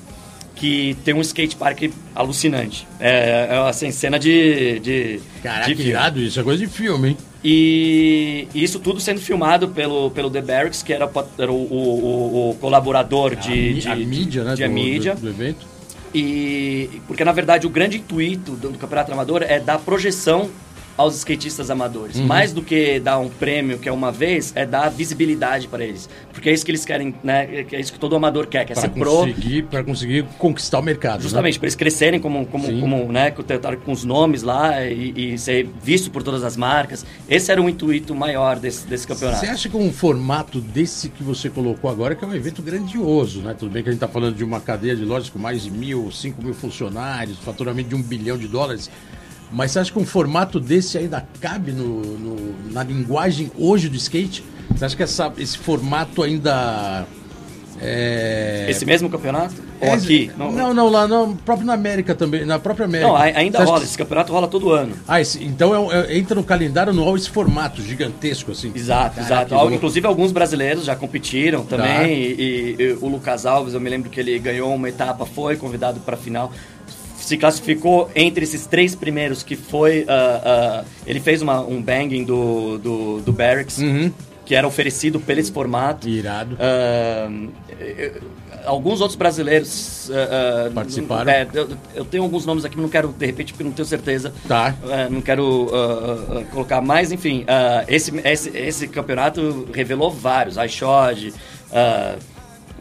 que tem um skate park alucinante. É, é assim, cena de. de Caraca, de irado, isso é coisa de filme, hein? E isso tudo sendo filmado pelo, pelo The Barracks, que era, o- era o, o- o colaborador de, a, de- a mídia, né? de do, mídia. Do, do evento. E porque na verdade o grande intuito do, do campeonato amador é dar projeção aos skatistas amadores. Uhum. Mais do que dar um prêmio que é uma vez, é dar visibilidade para eles. Porque é isso que eles querem, né? É isso que todo amador quer, quer Para ser pro. conseguir, pra conseguir conquistar o mercado. Justamente, Né? para eles crescerem como, como, Sim. como né, com, com os nomes lá e, e ser visto por todas as marcas. Esse era o intuito maior desse, desse campeonato. Você acha que um formato desse que você colocou agora, que é um evento grandioso, né? Tudo bem que a gente está falando de uma cadeia de lojas com mais de mil, cinco mil funcionários, faturamento de um bilhão de dólares. Mas você acha que um formato desse ainda cabe no, no- na linguagem hoje do skate? Você acha que essa- esse formato ainda. É... Esse mesmo campeonato? Ou é- aqui? Não, não, lá no, próprio na América também, na própria América. Não, ai- ainda Você rola. que- Esse campeonato rola todo ano. Ah, esse- então é- é- entra no calendário anual esse formato gigantesco, assim. Exato, Caraca, exato. louco. Inclusive alguns brasileiros já competiram também. Tá. E, e- e o Lucas Alves, eu me lembro que ele ganhou uma etapa, foi convidado para a final. Se classificou entre esses três primeiros, que foi. ah, ah, ele fez uma- um banging do, do, do Barracks, Uhum. que era oferecido pelo esse formato. Irado. Eu- alguns outros brasileiros Participaram. é, eu, eu tenho alguns nomes aqui, mas não quero, de repente, porque não tenho certeza. Tá. É, não quero colocar mais, enfim, esse, esse, esse campeonato revelou vários, iShod, ah,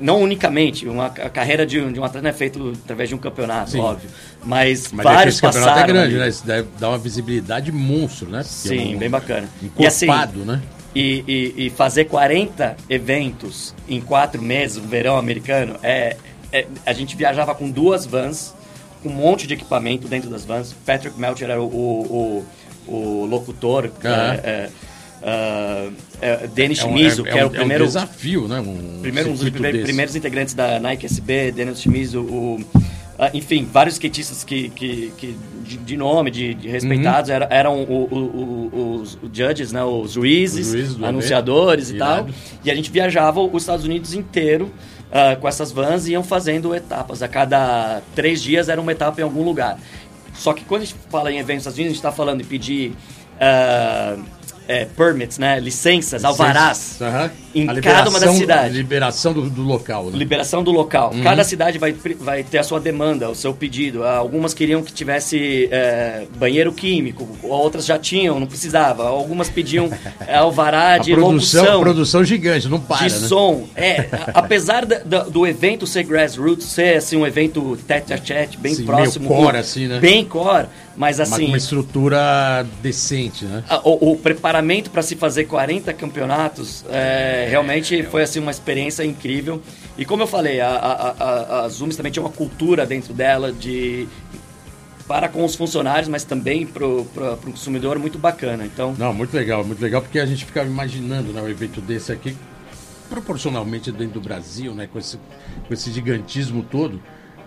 não unicamente, uma, a carreira de, um- de um atleta não é feita através de um campeonato, Sim. óbvio, mas, Mas é vários esse campeonato passaram. é grande, né? Isso dar uma visibilidade monstro, né? Porque Sim, é um bem bacana. E assim, Encorpado, né? e, e, e fazer 40 eventos em quatro meses, o verão americano, é, é- a gente viajava com duas vans, com um monte de equipamento dentro das vans. Patrick Melcher era o, o, o, o locutor. Aham. é, é, ah, é, Denis É um- Shimizu, é- que era o primeiro, É um desafio, né? Um primeiro um dos primeiros, primeiros integrantes da Nike SB, Denis Shimizu, o, ah, enfim, vários skatistas que, que, que de, de nome, de, de respeitados, Uhum. era- eram o- o- os judges, né, os juízes, Os juízes do anunciadores e tal. E a gente viajava os Estados Unidos inteiro ah, com essas vans e iam fazendo etapas. A cada três dias era uma etapa em algum lugar. Só que quando a gente fala em eventos nos Estados Unidos, a gente está falando de pedir ah, é, permits, né, licenças, alvarás, Aham. Em A cada uma das cidades. Liberação do, do local, né? Liberação do local. Uhum. Cada cidade vai, vai ter a sua demanda, o seu pedido. Ah, Algumas queriam que tivesse é, banheiro químico, outras já tinham, não precisava. Algumas pediam é, alvará A de produção, locução, produção gigante, não para, de né? som. É, a- apesar da- da- do evento ser grassroots, ser assim, um evento tete a tete, bem Sim, próximo. meio core, com- assim, né? Bem core, mas assim... com uma estrutura decente, né? a- O, o preparamento para se fazer 40 campeonatos é, realmente foi assim uma experiência incrível. E como eu falei, a, a, a, a também tinha uma cultura dentro dela de para com os funcionários, mas também para o consumidor muito bacana. Então, Não, muito legal, muito legal, porque a gente ficava imaginando né, um evento desse aqui, proporcionalmente dentro do Brasil, né, com esse, com esse gigantismo todo.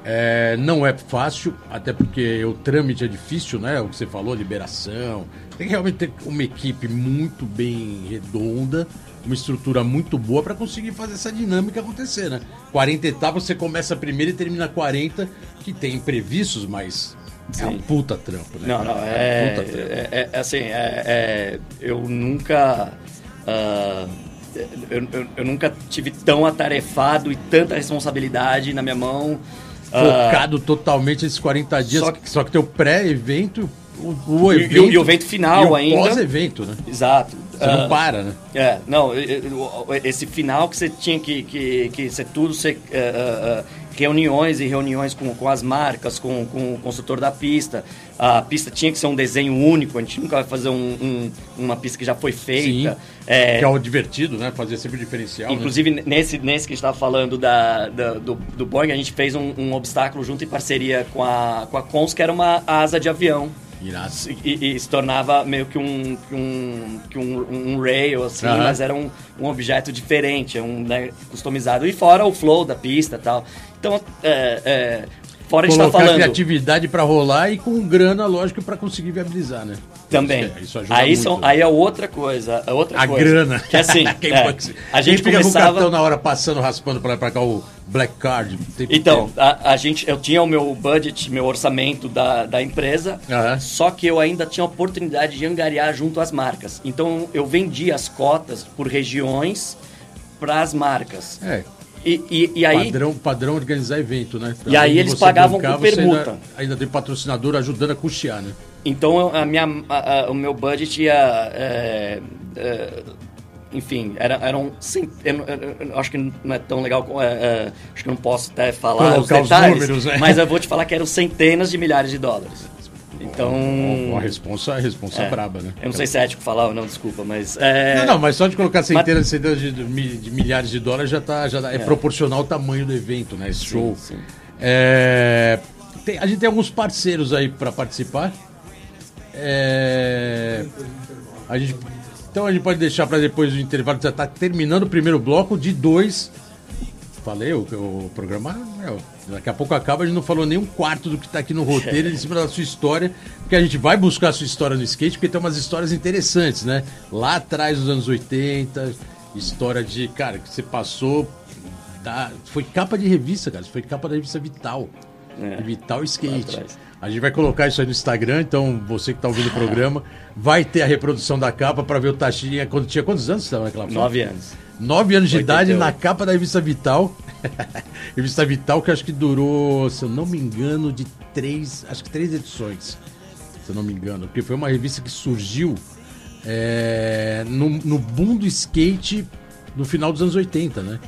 É, não é fácil, até porque o trâmite é difícil, né? O que você falou, liberação. Tem que realmente ter uma equipe muito bem redonda, uma estrutura muito boa para conseguir fazer essa dinâmica acontecer, né? 40 etapas, você começa a primeira e termina 40, que tem imprevistos, mas é um Sim. puta trampo, né? Não, não, é, puta trampo. é, é, assim, é, é, eu nunca, ah, eu, eu- eu nunca tive tão atarefado e tanta responsabilidade na minha mão. ah, focado totalmente esses 40 dias. só que- só que teu pré-evento, o, o E- e o- evento. e o evento final e o ainda. Pós-evento, né? Exato. Você Ah, não para, né? É, não, esse final que você tinha que, que, que ser tudo, ser eh, eh, reuniões e reuniões com, com as marcas, com, com o construtor da pista. A pista tinha que ser um desenho único, a gente nunca vai fazer um- um- uma pista que já foi feita. É, Que é o divertido, né? Fazer sempre o diferencial. né? Inclusive, nesse, nesse que a gente estava falando da, da- do, do Boeing, a gente fez um, um obstáculo junto em parceria com a, com a Cons, que era uma asa de avião. Irado. E, e se tornava meio que um, que um, que um, um rail, assim, Aham. mas era um, um objeto diferente, um, né, customizado. E fora o flow da pista e tal. Então, é, é, Fora a gente tá falando. criatividade para rolar e com grana, lógico, para conseguir viabilizar, né? Também. Isso, isso ajuda aí, muito. são, aí é outra coisa. É outra A coisa. grana. Que assim, é, a gente quem fica com o começava... cartão na hora passando, raspando pra lá pra cá o Black Card. Então, a, a gente, eu tinha o meu budget, meu orçamento da, da empresa, Aham. só que eu ainda tinha a oportunidade de angariar junto às marcas. Então, eu vendia as cotas por regiões para as marcas. É, E, e, e aí, padrão, padrão organizar evento, né? E aí eles pagavam bancar, com permuta. Ainda, ainda tem patrocinador ajudando a custear, né? então a minha, a- a- o meu budget ia. é, é, enfim, era, eram. cent- Eu, eu- eu- eu acho que não é tão legal. é, é, acho que não posso até falar os Colocar os detalhes. números, né? Mas eu vou te falar que eram centenas de milhares de dólares. Então. Uma responsa, a responsa é, braba, né? Eu não sei se é ético falar ou não, desculpa, mas. é, Não, não, mas só de colocar centenas, centenas de, de- milhares de dólares já, tá, já é, É. proporcional ao tamanho do evento, né? Esse show. sim. É, tem- a gente tem alguns parceiros aí para participar. É, a gente, então a gente pode deixar para depois do intervalo, já tá terminando o primeiro bloco de dois. Falei, o, o programa. meu, daqui a pouco acaba, a gente não falou nem um quarto do que tá aqui no roteiro em cima da sua história, porque a gente vai buscar a sua história no skate, porque tem umas histórias interessantes, né? Lá atrás, dos anos 80, história de, cara, que você passou. da- foi capa de revista, cara. Foi capa da revista Vital. É. Vital Skate. A gente vai colocar isso aí no Instagram, então você que tá ouvindo o programa, vai ter a reprodução da capa para ver o Taxinha quando tinha quantos anos você estava naquela foto? Nove anos. Nove anos de 88. idade na capa da revista Vital. revista Vital que acho que durou, se eu não me engano, de três, acho que três edições, se eu não me engano. Porque foi uma revista que surgiu é, no, no boom do skate no final dos anos 80, né?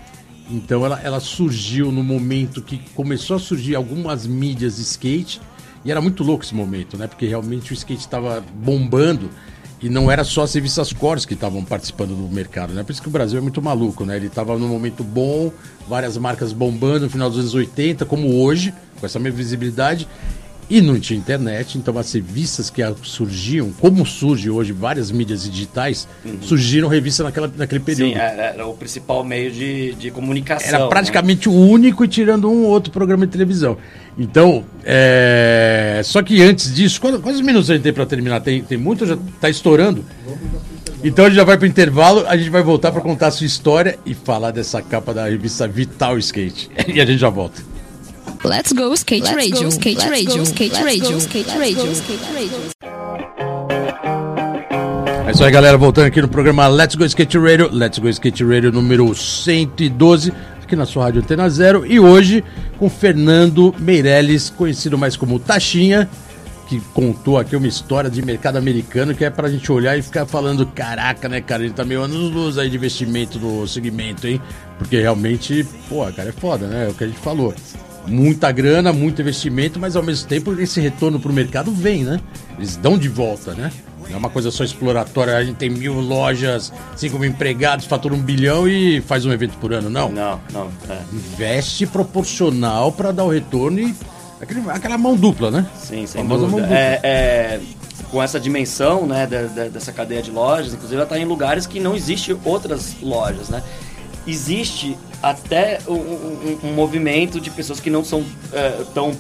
Então ela, ela surgiu no momento que começou a surgir algumas mídias de skate e era muito louco esse momento, né? Porque realmente o skate estava bombando e não era só as revistas cores que estavam participando do mercado, né? Por isso que o Brasil é muito maluco, né? Ele estava num momento bom, várias marcas bombando no final dos anos 80, como hoje, com essa mesma visibilidade. E não tinha internet, então as revistas que surgiam, como surge hoje várias mídias digitais, surgiram revistas naquela, naquele período. Sim, era, era o principal meio de, de comunicação. Era né? praticamente o único e tirando um ou outro programa de televisão. Então, é... só que antes disso, quantos, quantos minutos a gente tem para terminar? Tem, tem muito ou já tá estourando? Então a gente já vai pro intervalo, a gente vai voltar para contar a sua história e falar dessa capa da revista Vital Skate. E a gente já volta. Let's go skate Let's radio, go, skate let's radio, go, skate let's radio, go, skate radio, go, skate radio. É isso aí, galera. Voltando aqui no programa Let's Go Skate Radio. Let's Go Skate Radio número 112, aqui na sua Rádio Antena Zero. E hoje com Fernando Meirelles, conhecido mais como Taxinha, que contou aqui uma história de mercado americano que é pra gente olhar e ficar falando: caraca, né, cara? Ele tá meio anos luz aí de investimento no segmento, hein? Porque realmente, pô, cara, é foda, né? É o que a gente falou. Muita grana, muito investimento, mas ao mesmo tempo esse retorno pro mercado vem, né? Eles dão de volta, né? Não é uma coisa só exploratória, a gente tem mil lojas, cinco mil empregados, fatura um bilhão e faz um evento por ano. Não. Não, não. É. Investe proporcional para dar o retorno e aquele- aquela mão dupla, né? Sim, sem Famosa dúvida. mão dupla. É, é, com essa dimensão né, dessa cadeia de lojas, inclusive ela está em lugares que não existe outras lojas, né? Existe até um, um- um movimento de pessoas que não são é, tão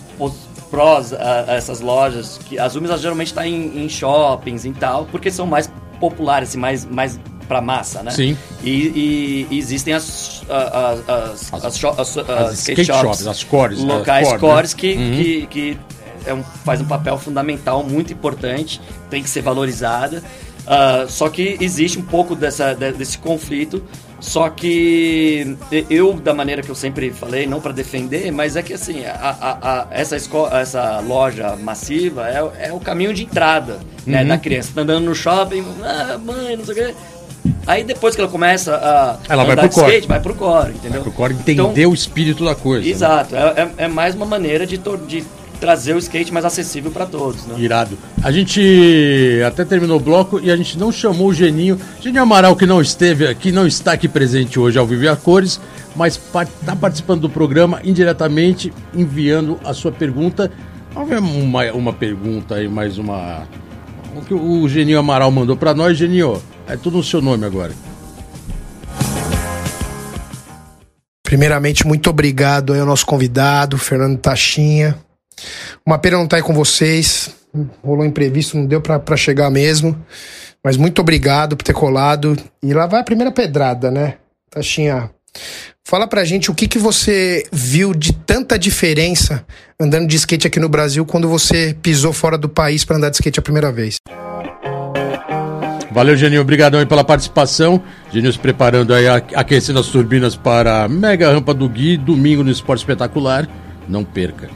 prós a, a essas lojas, que as Umis geralmente estão em, em shoppings e tal, porque são mais populares, assim, mais, mais pra massa, né? Sim. E, e- existem as, as, as, as- as as skate shops, as cores, locais as core, né? cores que, Uhum. que, que é um- faz um papel fundamental muito importante, tem que ser valorizada. Ah, só que existe um pouco dessa, de- desse conflito. Só que eu, da maneira que eu sempre falei, não para defender, mas é que assim, a- a- a- essa, esco- essa loja massiva é, é o caminho de entrada né, Uhum. da criança. Tá andando no shopping, ah, mãe, não sei o quê. Aí depois que ela começa a Ela vai pro de core. skate, vai pro core, entendeu? Pro core entender Então, o espírito da coisa. né? Exato, é, é- é mais uma maneira de, de trazer o skate mais acessível para todos, né? Irado. A gente até terminou o bloco e a gente não chamou o Geninho. Geninho Amaral, que não esteve aqui, não está aqui presente hoje ao Vivo e a Cores, mas está participando do programa indiretamente, enviando a sua pergunta. Vamos ver uma, uma pergunta aí, mais uma. O que o Geninho Amaral mandou para nós, Geninho. É tudo no seu nome agora. Primeiramente, muito obrigado aí ao nosso convidado, Fernando Tachinha. Uma pena não estar aí com vocês. Rolou imprevisto, não deu para chegar mesmo. Mas muito obrigado por ter colado. E lá vai a primeira pedrada, né? Taxinha, fala pra gente o que, que você viu de tanta diferença andando de skate aqui no Brasil quando você pisou fora do país para andar de skate a primeira vez. Valeu, Geninho. Obrigadão aí pela participação. Geninho se preparando aí, aquecendo as turbinas para a mega rampa do Gui, domingo no Esporte Espetacular. Não perca.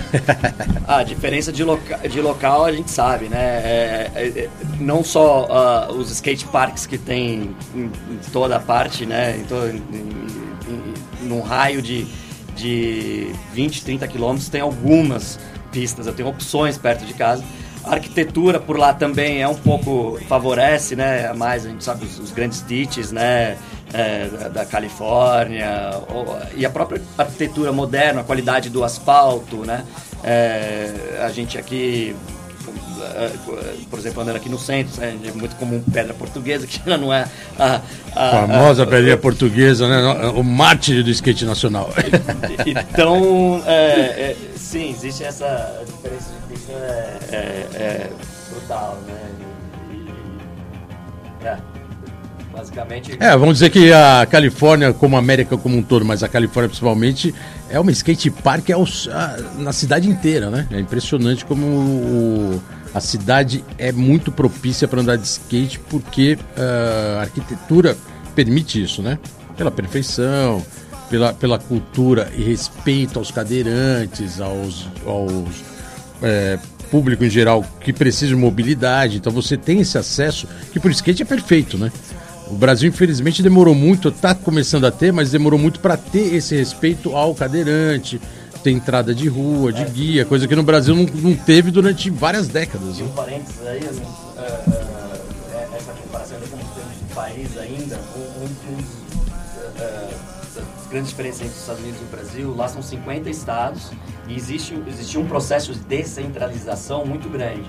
a diferença de, loca de local a gente sabe, né? É, é, é não só uh, os skate parks que tem em, em, toda a parte, né? Em, em, num raio de, de 20, 30 quilômetros, tem algumas pistas, eu tenho opções perto de casa a arquitetura por lá também é um pouco favorece, né? Mais a gente sabe os, os grandes ditches, né? É, da, da, Califórnia ou, e a própria arquitetura moderna, a qualidade do asfalto, né? É, a gente aqui é, por exemplo, andando aqui no centro, né, é muito comum pedra portuguesa, que já não é a. a famosa pedra portuguesa, né? O mártir do skate nacional. Então, é, é, sim, existe essa diferença de é, é, é brutal, né? E, é, basicamente. É, vamos dizer que a Califórnia, como a América como um todo, mas a Califórnia principalmente, é uma skate park é o, a, na cidade inteira, né? É impressionante como o, a cidade é muito propícia para andar de skate porque uh, a arquitetura permite isso, né? Pela perfeição, pela, pela cultura e respeito aos cadeirantes, aos, aos é, público em geral que precisa de mobilidade, então você tem esse acesso, que por skate é perfeito, né? O Brasil, infelizmente, demorou muito, está começando a ter, mas demorou muito para ter esse respeito ao cadeirante, ter entrada de rua, de guia, coisa que no Brasil não, não teve durante várias décadas. Né? Um parênteses aí, uh, uh, essa comparação de país ainda, uh, grandes diferenças entre os Estados Unidos e o Brasil, lá são 50 estados e existe, existe um processo de descentralização muito grande.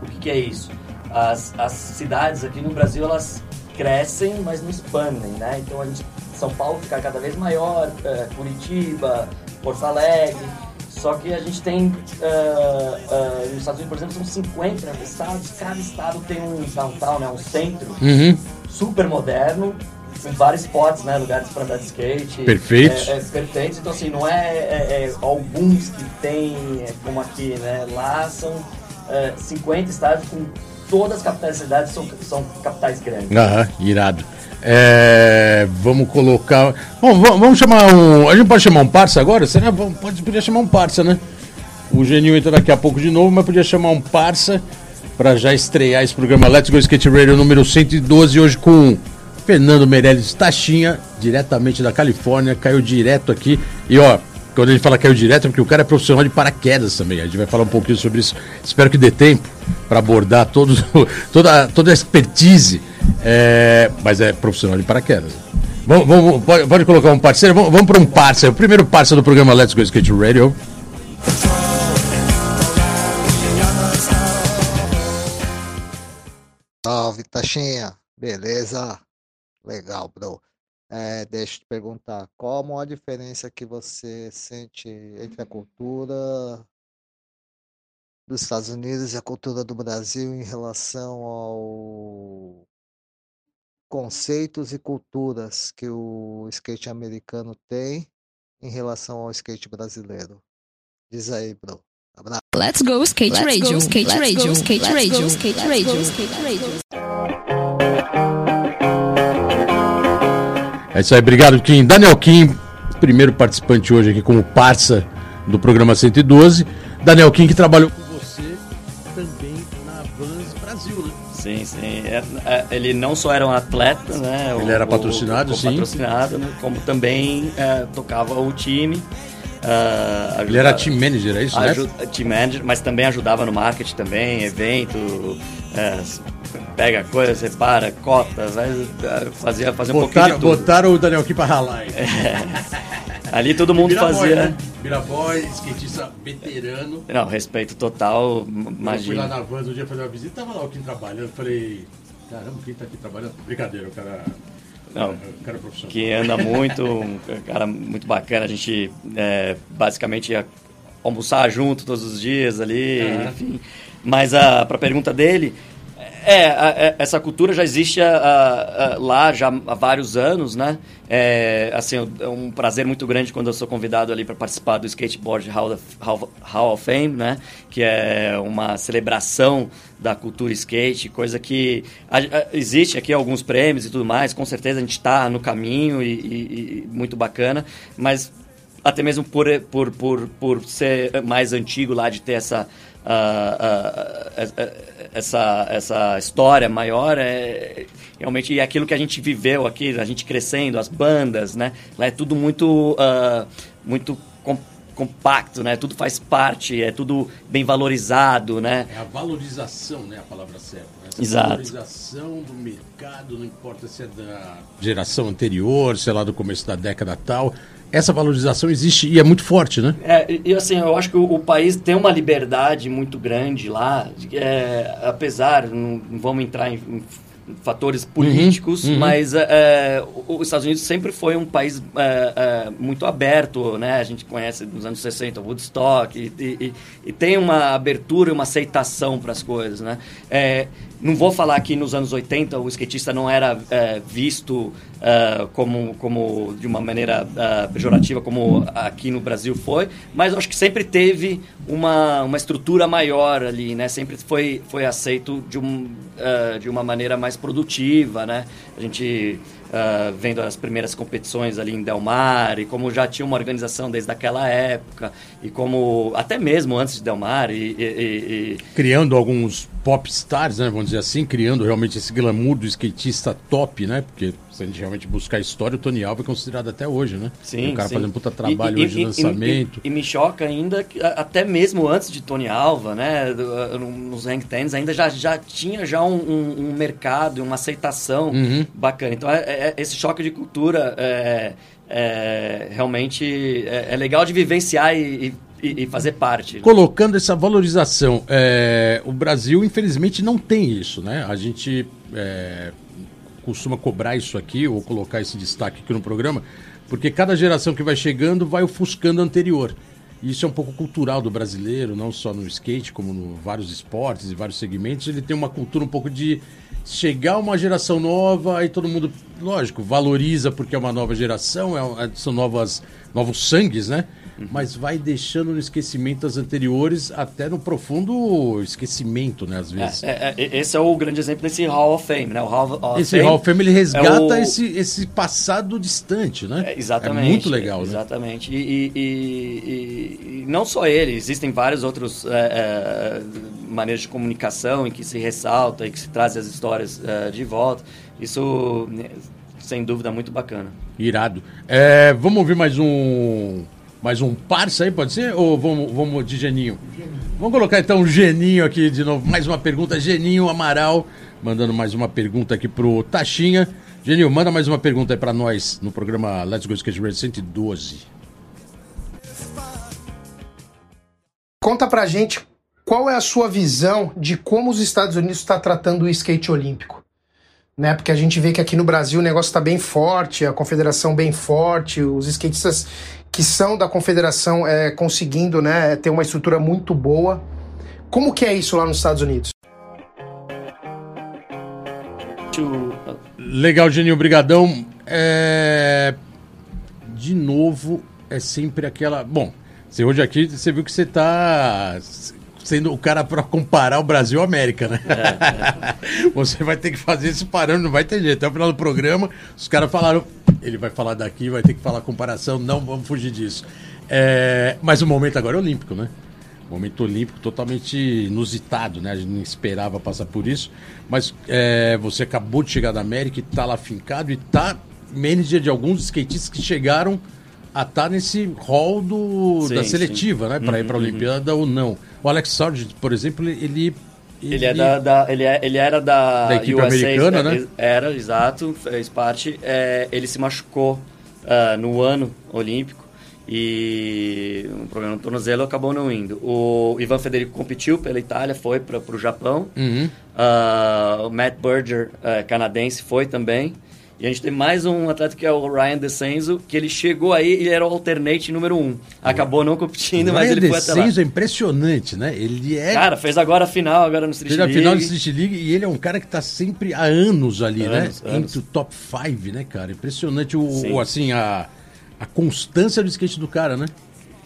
O que, que é isso? As, as cidades aqui no Brasil, elas crescem, mas não expandem, né? Então, a gente, São Paulo fica cada vez maior, uh, Curitiba, Porto Alegre, só que a gente tem, uh, uh, nos Estados Unidos, por exemplo, são 50 estados, cada estado tem um downtown, né, um centro uhum. super moderno, com vários spots, né? Lugares para andar de skate. Perfeitos. É, é. Então, assim, não é, é, é, alguns que tem, é, como aqui, né? Lá são 50 é, estados com todas as capitais cidades são, são capitais grandes. Aham, irado. É, vamos colocar. Bom, vamos chamar um. A gente pode chamar um parça agora? Será? Pode, podia chamar um parça, né? O Genil entra daqui a pouco de novo, mas podia chamar um parça para já estrear esse programa Let's Go Skate Radio número 112, hoje com Fernando Meirelles Tachinha, diretamente da Califórnia, caiu direto aqui. E ó, quando ele fala caiu direto, é porque o cara é profissional de paraquedas também. A gente vai falar um pouquinho sobre isso. Espero que dê tempo para abordar toda, toda a expertise. É, mas é profissional de paraquedas. Vamos, vamos, pode, pode, colocar um parceiro? Vamos, vamos para um parceiro. O primeiro parceiro do programa Let's Go Skate Radio. Salve, Tachinha. Beleza? Legal, bro. É, deixa eu te perguntar, qual a maior diferença que você sente entre a cultura dos Estados Unidos e a cultura do Brasil em relação ao conceitos e culturas que o skate americano tem em relação ao skate brasileiro? Diz aí, bro. Abraço. Let's go skate Let's radio, go, skate radio, skate radio, skate radio, skate radio. É isso aí, obrigado, Kim. Daniel Kim, primeiro participante hoje aqui como parça do programa 112. Daniel Kim, que trabalhou com você também na Vans Brasil, né? Sim, sim. É, é, ele não só era um atleta, né? Ele o, era patrocinado, o, sim. Patrocinado, né? como também é, tocava o time. Uh, ele era team manager, é isso, né? Team manager, mas também ajudava no marketing também, evento, uh, pega coisa, separa, cota, vai fazer, fazer um botaram, pouquinho de tudo. Botaram o Daniel aqui pra ralar. É. Ali todo mundo fazia... Né? Vira boy, skatista veterano. Não, respeito total, imagina. Eu fui lá na Vans um dia fazer uma visita, tava lá o Kim trabalhando, falei... Caramba, quem tá aqui trabalhando? Brincadeira, o cara... Não, o cara profissional. Que anda muito, um cara muito bacana. A gente, é, basicamente, almoçar junto todos os dias ali, enfim. Mas a para a pergunta dele, é, a, a, essa cultura já existe a, lá já há vários anos, né? É, assim, é um prazer muito grande quando eu sou convidado ali para participar do Skateboard Hall of, Hall, of Fame, né? Que é uma celebração da cultura skate, coisa que existe aqui alguns prêmios e tudo mais. Com certeza a gente está no caminho e, e, e muito bacana, mas até mesmo por, por, por, por ser mais antigo lá, de ter essa uh, uh, essa, essa história maior é realmente é aquilo que a gente viveu aqui, a gente crescendo, as bandas, né? Lá é tudo muito, uh, muito com, compacto, né? Tudo faz parte, é tudo bem valorizado, né? É a valorização, né? A palavra certa. Né? Essa Exato. valorização do mercado, não importa se é da geração anterior, se é lá do começo da década tal essa valorização existe e é muito forte, né? É, e assim, eu acho que o, o país tem uma liberdade muito grande lá, é, apesar, não, não, vamos entrar em, em fatores uhum, políticos, uhum, uhum. mas é, os Estados Unidos sempre foi um país é, é, muito aberto, né? A gente conhece nos anos 60 Woodstock e, e, e tem uma abertura, uma aceitação para as coisas, né? É, não vou falar que nos anos 80 o skatista não era é, visto uh, como, como de uma maneira uh, pejorativa como aqui no Brasil foi, mas acho que sempre teve uma, uma estrutura maior ali, né? Sempre foi, foi aceito de, um, uh, de uma maneira mais produtiva, né? A gente uh, vendo as primeiras competições ali em Del Mar, e como já tinha uma organização desde aquela época, e como até mesmo antes de Del Mar. E, e, e... Criando alguns pop stars, né, vamos dizer assim, criando realmente esse glamour do skatista top, né? Porque se a gente realmente buscar a história, o Tony Alva é considerado até hoje, né? Sim, O cara sim. fazendo puta trabalho e, hoje de lançamento. E, me choca ainda, que, até mesmo antes de Tony Alva, né? Nos Hang Tens, ainda já, já tinha já um, um, um mercado, uma aceitação uhum. bacana. Então, é, é, esse choque de cultura é, é realmente é, é, legal de vivenciar e, e, e fazer parte. Colocando essa valorização, é, o Brasil infelizmente não tem isso, né? A gente é, costuma cobrar isso aqui ou colocar esse destaque aqui no programa, porque cada geração que vai chegando vai ofuscando a anterior. Isso é um pouco cultural do brasileiro, não só no skate, como no vários esportes e vários segmentos. Ele tem uma cultura um pouco de chegar uma geração nova, aí todo mundo, lógico, valoriza porque é uma nova geração, é, é são novas, novos sangues, né? Mas vai deixando no esquecimento as anteriores, até no profundo esquecimento, né, às vezes. É, é, é esse é o grande exemplo desse Hall of Fame, né? O Hall esse Hall of Fame ele resgata é o... esse, esse passado distante, né? É, exatamente. É muito legal, né? Exatamente. E, e, e, e, não só ele, existem vários outros é, maneiras de comunicação em que se ressalta e que se traz as histórias de volta. Isso, sem dúvida, é muito bacana. Irado. vamos ouvir mais um mais um parça aí, pode ser? Ou vamos, vamos de Geninho? Geninho? Vamos colocar então o Geninho aqui de novo. Mais uma pergunta. Geninho Amaral, mandando mais uma pergunta aqui pro Taxinha. Geninho, manda mais uma pergunta aí pra nós no programa Let's Go Skate Radio 112. Conta pra gente qual é a sua visão de como os Estados Unidos está tratando o skate olímpico. Né, porque a gente vê que aqui no Brasil o negócio está bem forte, a confederação bem forte, os skatistas que são da confederação é, conseguindo né, ter uma estrutura muito boa. Como que é isso lá nos Estados Unidos? Legal, Geninho, brigadão. É... De novo, é sempre aquela... Bom, você hoje aqui, você viu que você está sendo o cara para comparar o Brasil à América, né? É, é. Você vai ter que fazer esse parâmetro, não vai ter jeito. Até o final do programa, os caras falaram, ele vai falar daqui, vai ter que falar comparação, não vamos fugir disso. É, mas o momento agora é olímpico, né? Momento olímpico totalmente inusitado, né? A gente não esperava passar por isso. Mas é, você acabou de chegar da América e está lá fincado e está manager de alguns skatistas que chegaram a estar tá nesse do, sim, da seletiva, sim. né? Para uhum, ir para a Olimpíada uhum. ou não. O Alex Sargent, por exemplo, ele ele, ele, é da, da, ele, é, ele era da, da equipe USA, americana, né? Era, exato, fez parte. É, ele se machucou uh, no ano olímpico e um problema no tornozelo acabou não indo. O Ivan Federico competiu pela Itália, foi para o Japão. Uhum. Uh, o Matt Berger, uh, canadense, foi também. E a gente tem mais um atleta que é o Ryan DeCenzo, que ele chegou aí e era o alternate número um. Acabou não competindo, mas ele foi até lá. é impressionante, né? Ele é. Cara, fez agora a final, agora no Street fez League. a final do Street League e ele é um cara que tá sempre há anos ali, Anos, né? anos. Entre o top 5, né, cara? Impressionante o, o, assim, a, a constância do skate do cara, né?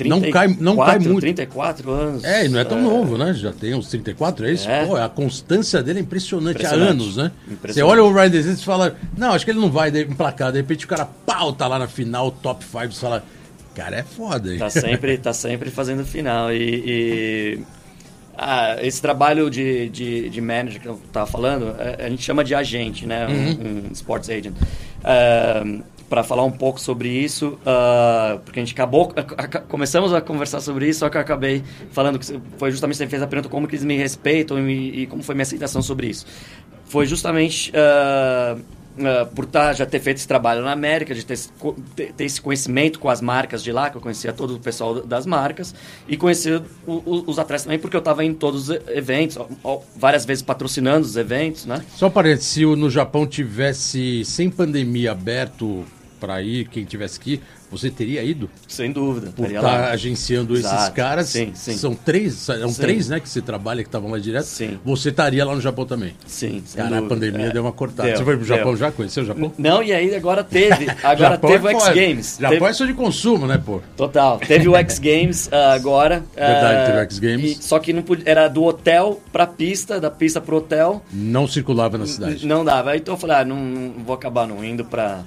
Não cai, não cai muito. 34 anos. É, e não é tão novo, né? Já tem uns 34, é isso? É. Pô, a constância dele é impressionante, Impressionante. há anos, né? Você olha o Ryan DeSantis e fala, não, acho que ele não vai emplacar. De repente o cara, pau, tá lá na final, top 5, você fala, cara, é foda, hein? Tá sempre, tá sempre fazendo final. E, e- ah, esse trabalho de, de, de manager que eu tava falando, é, a gente chama de agente, né? Um, um sports agent. Para falar um pouco sobre isso, ah, porque a gente acabou, a- a- começamos a conversar sobre isso, só que eu acabei falando que foi justamente você fez a pergunta como que eles me respeitam e, e como foi minha aceitação sobre isso. Foi justamente ah, ah, por tá, já ter feito esse trabalho na América, de ter, ter, esse conhecimento com as marcas de lá, que eu conhecia todo o pessoal das marcas, e conhecer os atletas também, porque eu estava em todos os eventos, ó, ó, várias vezes patrocinando os eventos, né? Só parênteses, se no Japão tivesse sem pandemia aberto pra ir, quem tivesse que ir, você teria ido? Sem dúvida. Por estar lá. agenciando esses Exato. caras. Sim, sim. São três, são Sim. três, né, que você trabalha, que estavam lá direto. Sim. Você estaria lá no Japão também. Sim, Cara, a pandemia É. deu uma cortada. Deu, você foi pro Japão deu. já? Conheceu o Japão? Não, e aí agora teve. Agora teve o é X. Games. Japão Teve- é só de consumo, né, pô? Total. Teve o X Games ah, agora. Verdade, ah, teve o X Games. e- só que não podia, era do hotel pra pista, da pista pro hotel. Não circulava na cidade. Não dava. Então eu falei, ah, não, não vou acabar não indo pra.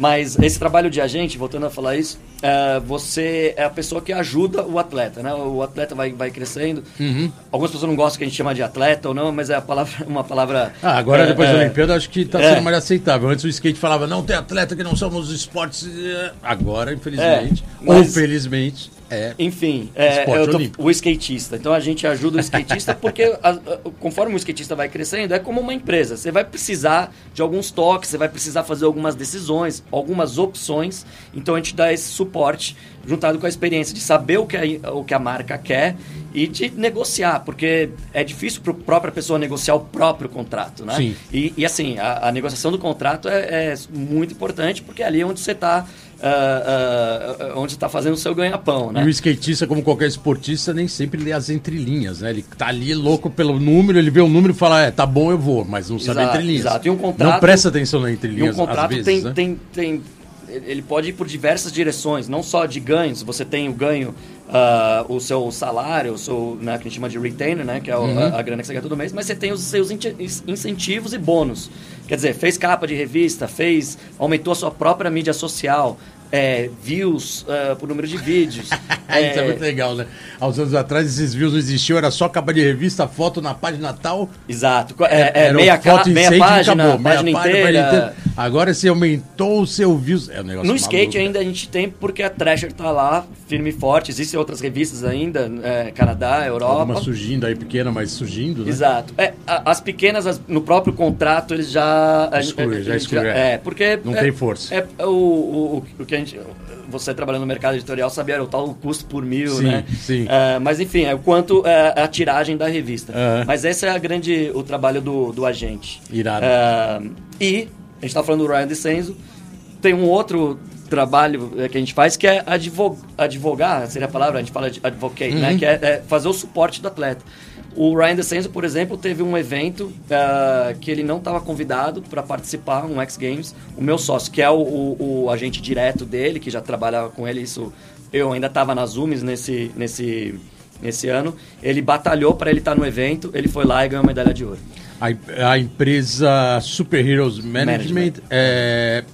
Mas esse trabalho de agente, voltando a falar isso, é, você é a pessoa que ajuda o atleta, né? O atleta vai, vai crescendo. Uhum. Algumas pessoas não gostam que a gente chama de atleta ou não, mas é a palavra, uma palavra. Ah, agora é, depois é, da Olimpíada acho que tá É. sendo mais aceitável. Antes o skate falava, não tem atleta que não são nos esportes. eh, Agora, infelizmente, É, ou felizmente, é. Enfim, é, tô- o skatista. Então a gente ajuda o skatista porque a- a- conforme o skatista vai crescendo, é como uma empresa. Você vai precisar de alguns toques, você vai precisar fazer algumas decisões, algumas opções. Então a gente dá esse suporte juntado com a experiência de saber o que a, o que a marca quer e de negociar, porque é difícil para a própria pessoa negociar o próprio contrato, né? Sim. E, e, assim, a, a negociação do contrato é, é muito importante porque é ali onde você está onde está fazendo o seu ganha-pão, né? E o skatista, como qualquer esportista, nem sempre lê as entrelinhas, né? Ele tá ali louco pelo número, ele vê o número e fala, é, tá bom, eu vou, mas não sabe Exato, entrelinhas. exato. E um contrato- Não presta atenção na E entrelinhas, um contrato às vezes, tem, né? tem, tem. Ele pode ir por diversas direções, não só de ganhos. Você tem o ganho, ah, o seu salário, o seu, né, que a gente chama de retainer, né, que é o- Uhum. a, a grana que você ganha todo mês, mas você tem os seus inti- incentivos e bônus. Quer dizer, fez capa de revista, fez, aumentou a sua própria mídia social, é, views ah, por número de vídeos. É, Isso é muito legal, né? Há uns anos atrás esses views não existiam, era só capa de revista, foto na página tal. Exato. É, é meia, foto ca, meia página, acabou, meia página página, inteira. inteira. Agora você aumentou o seu views. É um negócio No skate maluco, ainda a gente tem porque a Thrasher tá lá, firme e forte. Existem outras revistas ainda, é, Canadá, Europa. Alguma surgindo aí, pequena, mas surgindo, né? Exato. É, as pequenas, as- no próprio contrato, eles já. Exclui, já exclui, é. Porque. Não tem força. É, o, o, o que a gente. Você trabalhando no mercado editorial sabia o tal custo por mil, Sim, né? sim. É, mas enfim, é o quanto é a tiragem da revista. Aham. Mas esse é a grande, o trabalho do, do agente. Irado. É, e, a gente tá falando do Ryan DeCenzo, tem um outro trabalho é, que a gente faz que é advo- advogar, seria a palavra, a gente fala de advocate, Uhum. né? Que é, é fazer o suporte do atleta. O Ryan DeCenzo, por exemplo, teve um evento ah, que ele não estava convidado para participar, um X Games. O meu sócio, que é o, o- o agente direto dele, que já trabalhava com ele, isso eu ainda estava nas Zooms nesse, nesse, nesse ano. Ele batalhou para ele estar no evento, ele foi lá e ganhou a medalha de ouro. A, a empresa Super Heroes Management, Management. É,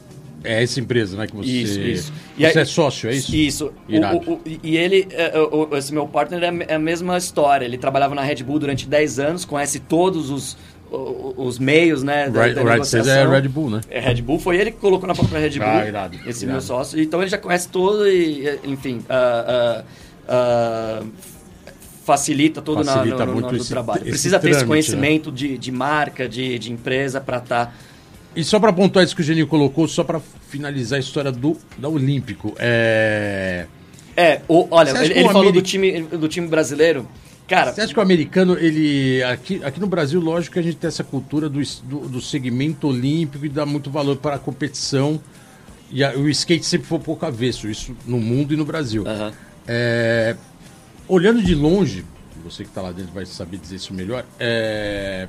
é essa empresa, né? Que você, Isso, isso. Você aí- é sócio, é isso? Isso. O- o- e ele, é, o- esse meu partner, é a é a mesma história. Ele trabalhava na Red Bull durante 10 anos, conhece todos os, os meios, né? da- Right, da right, é Red Bull, né? É, Red Bull foi ele que colocou na própria Red Bull. Ah, irado, Esse irado. meu sócio. Então ele já conhece todo e, é, enfim, ah, ah, ah, facilita todo na- Facilita no, no, muito no esse- trabalho. esse Precisa ter esse trâmite, né? conhecimento de, de marca, de, de empresa para estar. E só para pontuar isso que o Genil colocou, só para finalizar a história do da Olímpico, é... É, o- olha, ele, ele falou do time, do time brasileiro. Cara, Você acha que o americano, ele. Aqui, aqui no Brasil, lógico que a gente tem essa cultura do, do, do segmento olímpico e dá muito valor para a competição. E a- o skate sempre foi pouco avesso, isso no mundo e no Brasil. É, olhando de longe, você que está lá dentro vai saber dizer isso melhor, é,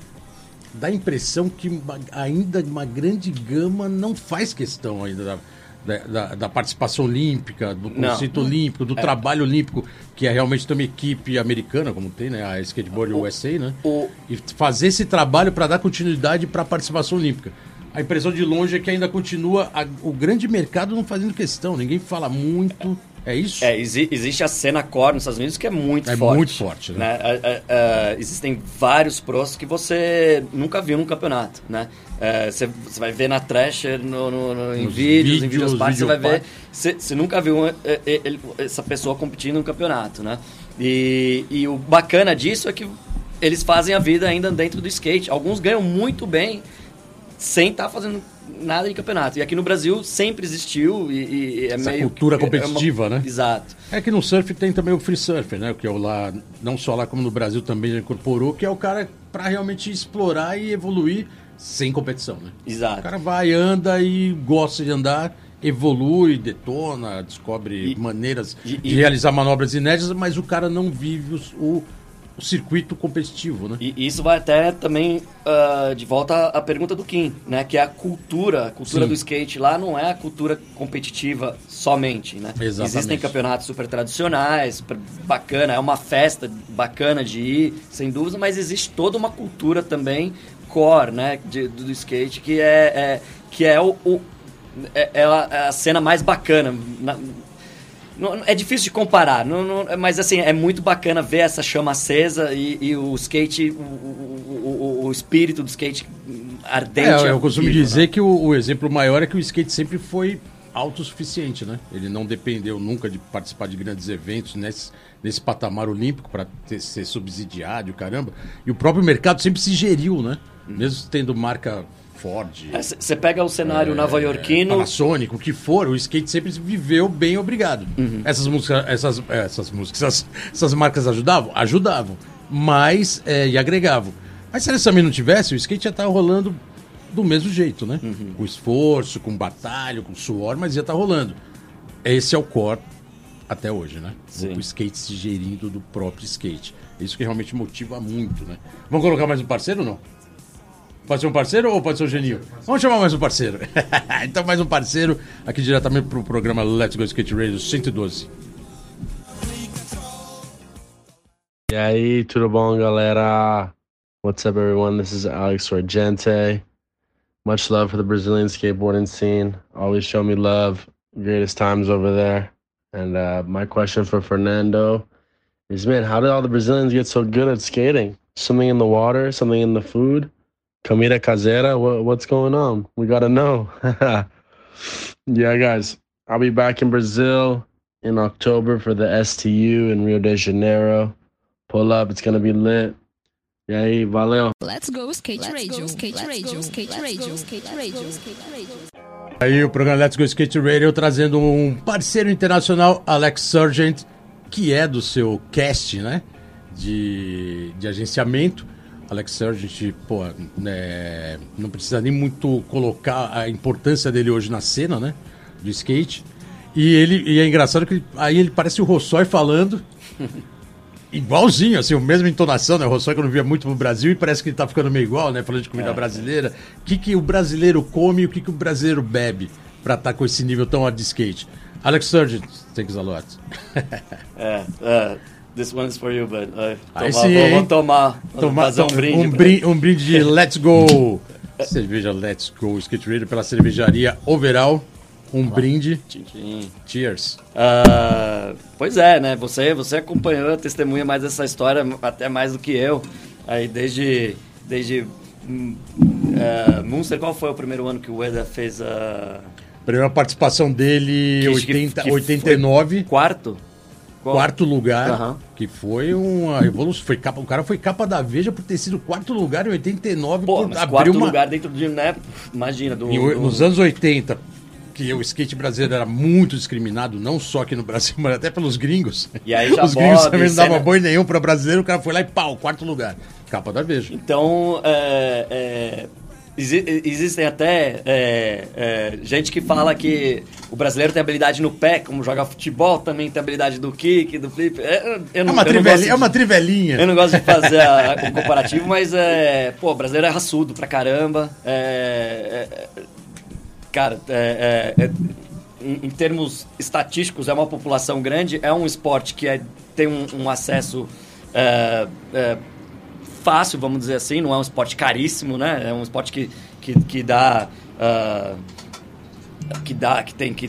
dá a impressão que ainda uma grande gama não faz questão ainda da, da, da- participação olímpica, do Não. conceito olímpico, do trabalho olímpico, que é realmente ter uma equipe americana, como tem, né? A Skateboard USA, né? o- E fazer esse trabalho para dar continuidade para a participação olímpica. A impressão de longe é que ainda continua a- o grande mercado não fazendo questão, ninguém fala muito. É isso? É, exi- existe a cena core nos Estados Unidos que é muito É forte. muito forte, né? É, é, é, existem vários pros que você nunca viu num campeonato, né? É, Você vai ver na Thrasher, no, no- no- em Nos vídeos, em vídeos, vídeos partes, você vai ver... Você nunca viu é, é, essa pessoa competindo no campeonato, né? E, e o bacana disso é que eles fazem a vida ainda dentro do skate. Alguns ganham muito bem sem estar fazendo nada de campeonato. E aqui no Brasil sempre existiu e, e é Essa meio... cultura é uma- competitiva, né? Exato. É que no surf tem também o free surf, né? Que é o lá, não só lá como no Brasil também já incorporou, que é o cara para realmente explorar e evoluir sem competição, né? Exato. O cara vai, anda e gosta de andar, evolui, detona, descobre E- maneiras e- de e- realizar manobras inéditas, mas o cara não vive os- o, o circuito competitivo, né? E isso vai até também ah, de volta à pergunta do Kim, né? Que é a cultura, a cultura Sim. do skate lá não é a cultura competitiva somente, né? Exatamente. Existem campeonatos super tradicionais, super bacana, é uma festa bacana de ir, sem dúvida, mas existe toda uma cultura também core, né? de- do, skate que é, é- que é o, o- é, a, é a cena mais bacana. na- não- é difícil de comparar, não- não- mas assim, é muito bacana ver essa chama acesa e, e o skate, o, o- o- o espírito do skate ardente. É, eu costumo vivo, dizer né? que o, o exemplo maior é que o skate sempre foi autossuficiente, né? Ele não dependeu nunca de participar de grandes eventos nesse, nesse patamar olímpico para ser subsidiado, caramba. E o próprio mercado sempre se geriu, né? Mesmo tendo marca Ford, Você pega o cenário é, nova-iorquino, Panasonic, o que for, o skate sempre viveu bem obrigado. Uhum. Essas músicas, essas, é, essas músicas, essas, essas marcas ajudavam? Ajudavam. Mas, é, e agregavam. Mas se elas também não tivessem, o skate já estava rolando do mesmo jeito, né? Uhum. Com esforço, com batalha, com suor, mas ia estar rolando. Esse é o core até hoje, né? Sim. O skate se gerindo do próprio skate. Isso que realmente motiva muito, né? Vamos colocar mais um parceiro ou não? Pode ser um parceiro ou pode ser o Geninho? Vamos chamar mais um parceiro. então, mais um parceiro aqui diretamente pro programa Let's Go Skate Radio 112. E aí, tudo bom, galera? What's up, everyone? This is Alex Sorgente. Much love for the Brazilian skateboarding scene. Always show me love. Greatest times over there. And uh, my question for Fernando is, man, how did all the Brazilians get so good at skating? Something in the water, something in the food, comida casera. What, what's going on? We gotta know. yeah, guys, I'll be back in Brazil in October for the STU in Rio de Janeiro. Pull up, it's gonna be lit. E aí, valeu. Let's go skate radio, skate radio, skate radio, skate radio, skate radio. Aí o programa Let's Go Skate Radio trazendo um parceiro internacional, Alex Sargent, que é do seu cast, né? De, de agenciamento. Alex Sargent, pô, né, não precisa nem muito colocar a importância dele hoje na cena, né? Do skate. E ele e é engraçado que ele- aí ele parece o Rossói falando. Igualzinho, assim, a mesma entonação, né? O Rossói que eu não via muito no Brasil e parece que ele tá ficando meio igual, né? Falando de comida brasileira. O que, que o brasileiro come e o que, que o brasileiro bebe pra estar com esse nível tão alto de skate? Alex Surgeon, thanks a lot. É, é, this one is for you, but uh, Aí tomar- sim, vamos tomar, Tomar- fazer um brinde. um, pra- brin- um brinde de Let's Go. Cerveja Let's Go Skate Radio pela cervejaria Overall. Um brinde. Tchim, tchim. Cheers. Ah, pois é, né? Você, você acompanhou, testemunha mais essa história, até mais do que eu. Aí desde. desde ah, Munster, qual foi o primeiro ano que o Ueda fez a. Primeira participação dele, Que- que- 80, que foi 89. Quarto? Qual? Quarto lugar, Aham. que foi uma revolução. Foi capa, o cara foi capa da Veja por ter sido quarto lugar em 89. Pô, por mas quarto uma- lugar dentro de, né? Imagina, do. em do- nos anos 80. que o skate brasileiro era muito discriminado, não só aqui no Brasil, mas até pelos gringos. E aí já Os gringos Bob, também não davam cena- boi nenhum para brasileiro, o cara foi lá e pau, quarto lugar. Capa da Veja. Então, é, é, existem até é, é, gente que fala que o brasileiro tem habilidade no pé, como joga futebol, também tem habilidade do kick, do flip. É, eu É não- uma, eu não trivelinha, gosto é uma de- trivelinha. Eu não gosto de fazer a- o comparativo, mas é. Pô, o brasileiro é raçudo pra caramba. É, é, é, cara, é, é, é, em, em termos estatísticos, é uma população grande, é um esporte que é, tem um, um acesso é, é, fácil, vamos dizer assim, não é um esporte caríssimo, né? É um esporte que, que, que dá. ah, que dá, que tem, que,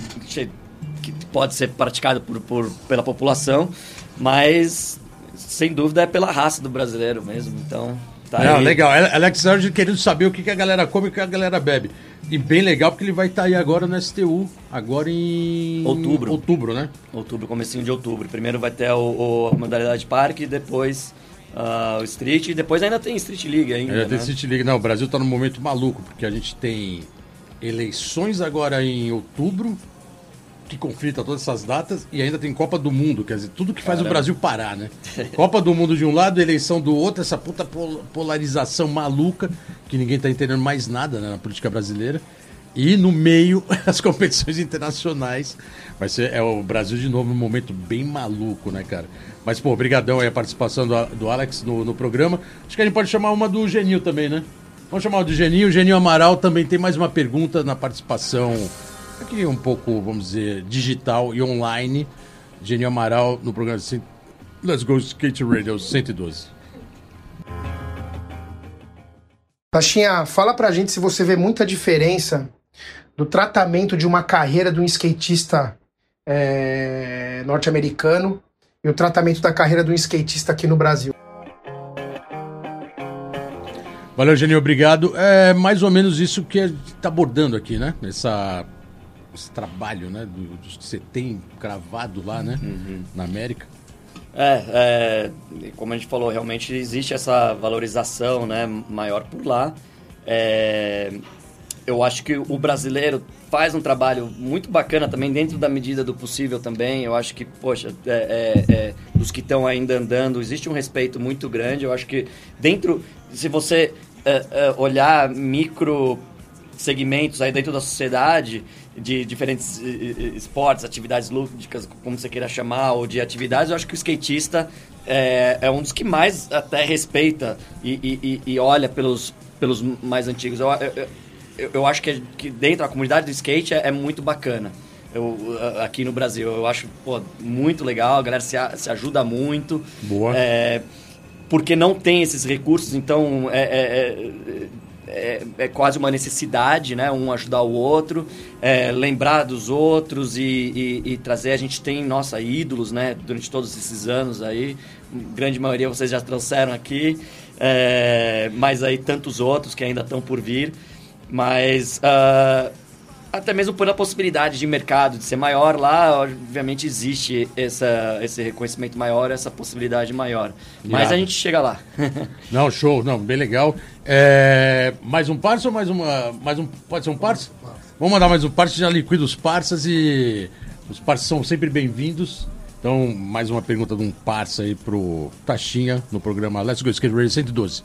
que pode ser praticado por, por, pela população, mas sem dúvida é pela raça do brasileiro mesmo. Então, tá Não, aí. legal. Ale- Alex Sargent querendo saber o que, que a galera come e o que a galera bebe. E bem legal porque ele vai estar aí agora no STU, agora em Outubro. Outubro, né? Outubro, comecinho de outubro. Primeiro vai ter o, o- a modalidade parque, depois ah, o street, e depois ainda tem street league ainda, É, né? tem City League. Não, o Brasil tá num momento maluco, porque a gente tem eleições agora em outubro, que conflita todas essas datas, e ainda tem Copa do Mundo, quer dizer, tudo que faz o Brasil parar, né? Copa do Mundo de um lado, eleição do outro, essa puta pol- polarização maluca, que ninguém tá entendendo mais nada né, na política brasileira. E no meio, as competições internacionais. Vai ser é o Brasil de novo num momento bem maluco, né, cara? Mas, pô, obrigadão aí a participação do, do Alex no, no programa. Acho que a gente pode chamar uma do Genil também, né? Vamos chamar o do Genil. O Genil Amaral também tem mais uma pergunta na participação aqui um pouco, vamos dizer, digital e online. Genil Amaral no programa Let's Go Skate Radio 112. Tashinha, fala pra gente se você vê muita diferença do tratamento de uma carreira de um skatista é, norte-americano e o tratamento da carreira de um skatista aqui no Brasil. Valeu, Genil, obrigado. É mais ou menos isso que a gente está abordando aqui, né? Essa, esse trabalho, né? Do, dos que você tem cravado lá, né? Na América. É, é, como a gente falou, realmente existe essa valorização né, maior por lá. É, eu acho que o brasileiro faz um trabalho muito bacana também, dentro da medida do possível também. Eu acho que, poxa, é, é, é, dos que estão ainda andando, existe um respeito muito grande. Eu acho que dentro, se você é, é, olhar micro segmentos aí dentro da sociedade de diferentes esportes, atividades lúdicas, como você queira chamar, ou de atividades, eu acho que o skatista é, é um dos que mais até respeita e, e- e- e olha pelos, pelos mais antigos. Eu, eu, eu- eu acho que, que dentro da comunidade do skate é, é muito bacana. Eu, aqui no Brasil, eu acho pô, muito legal, a galera se, a- se ajuda muito. Boa. É, porque não tem esses recursos, então é, é- é- é- é quase uma necessidade, né? Um ajudar o outro, é, lembrar dos outros e, e- e trazer. A gente tem, nossa, ídolos, né? Durante todos esses anos aí, grande maioria vocês já trouxeram aqui, é, mas aí tantos outros que ainda estão por vir. Mas ah, até mesmo por a possibilidade de mercado de ser maior lá, obviamente existe essa, esse reconhecimento maior, essa possibilidade maior. Mas Irado. a gente chega lá. Não, show, não, bem legal. É, mais um parça ou mais uma. Mais um, pode ser um parça? Vamos mandar mais um parça, já liquida os parças e os parças são sempre bem-vindos. Então, mais uma pergunta de um parça aí pro Taxinha no programa Let's Go Skate Radio 112.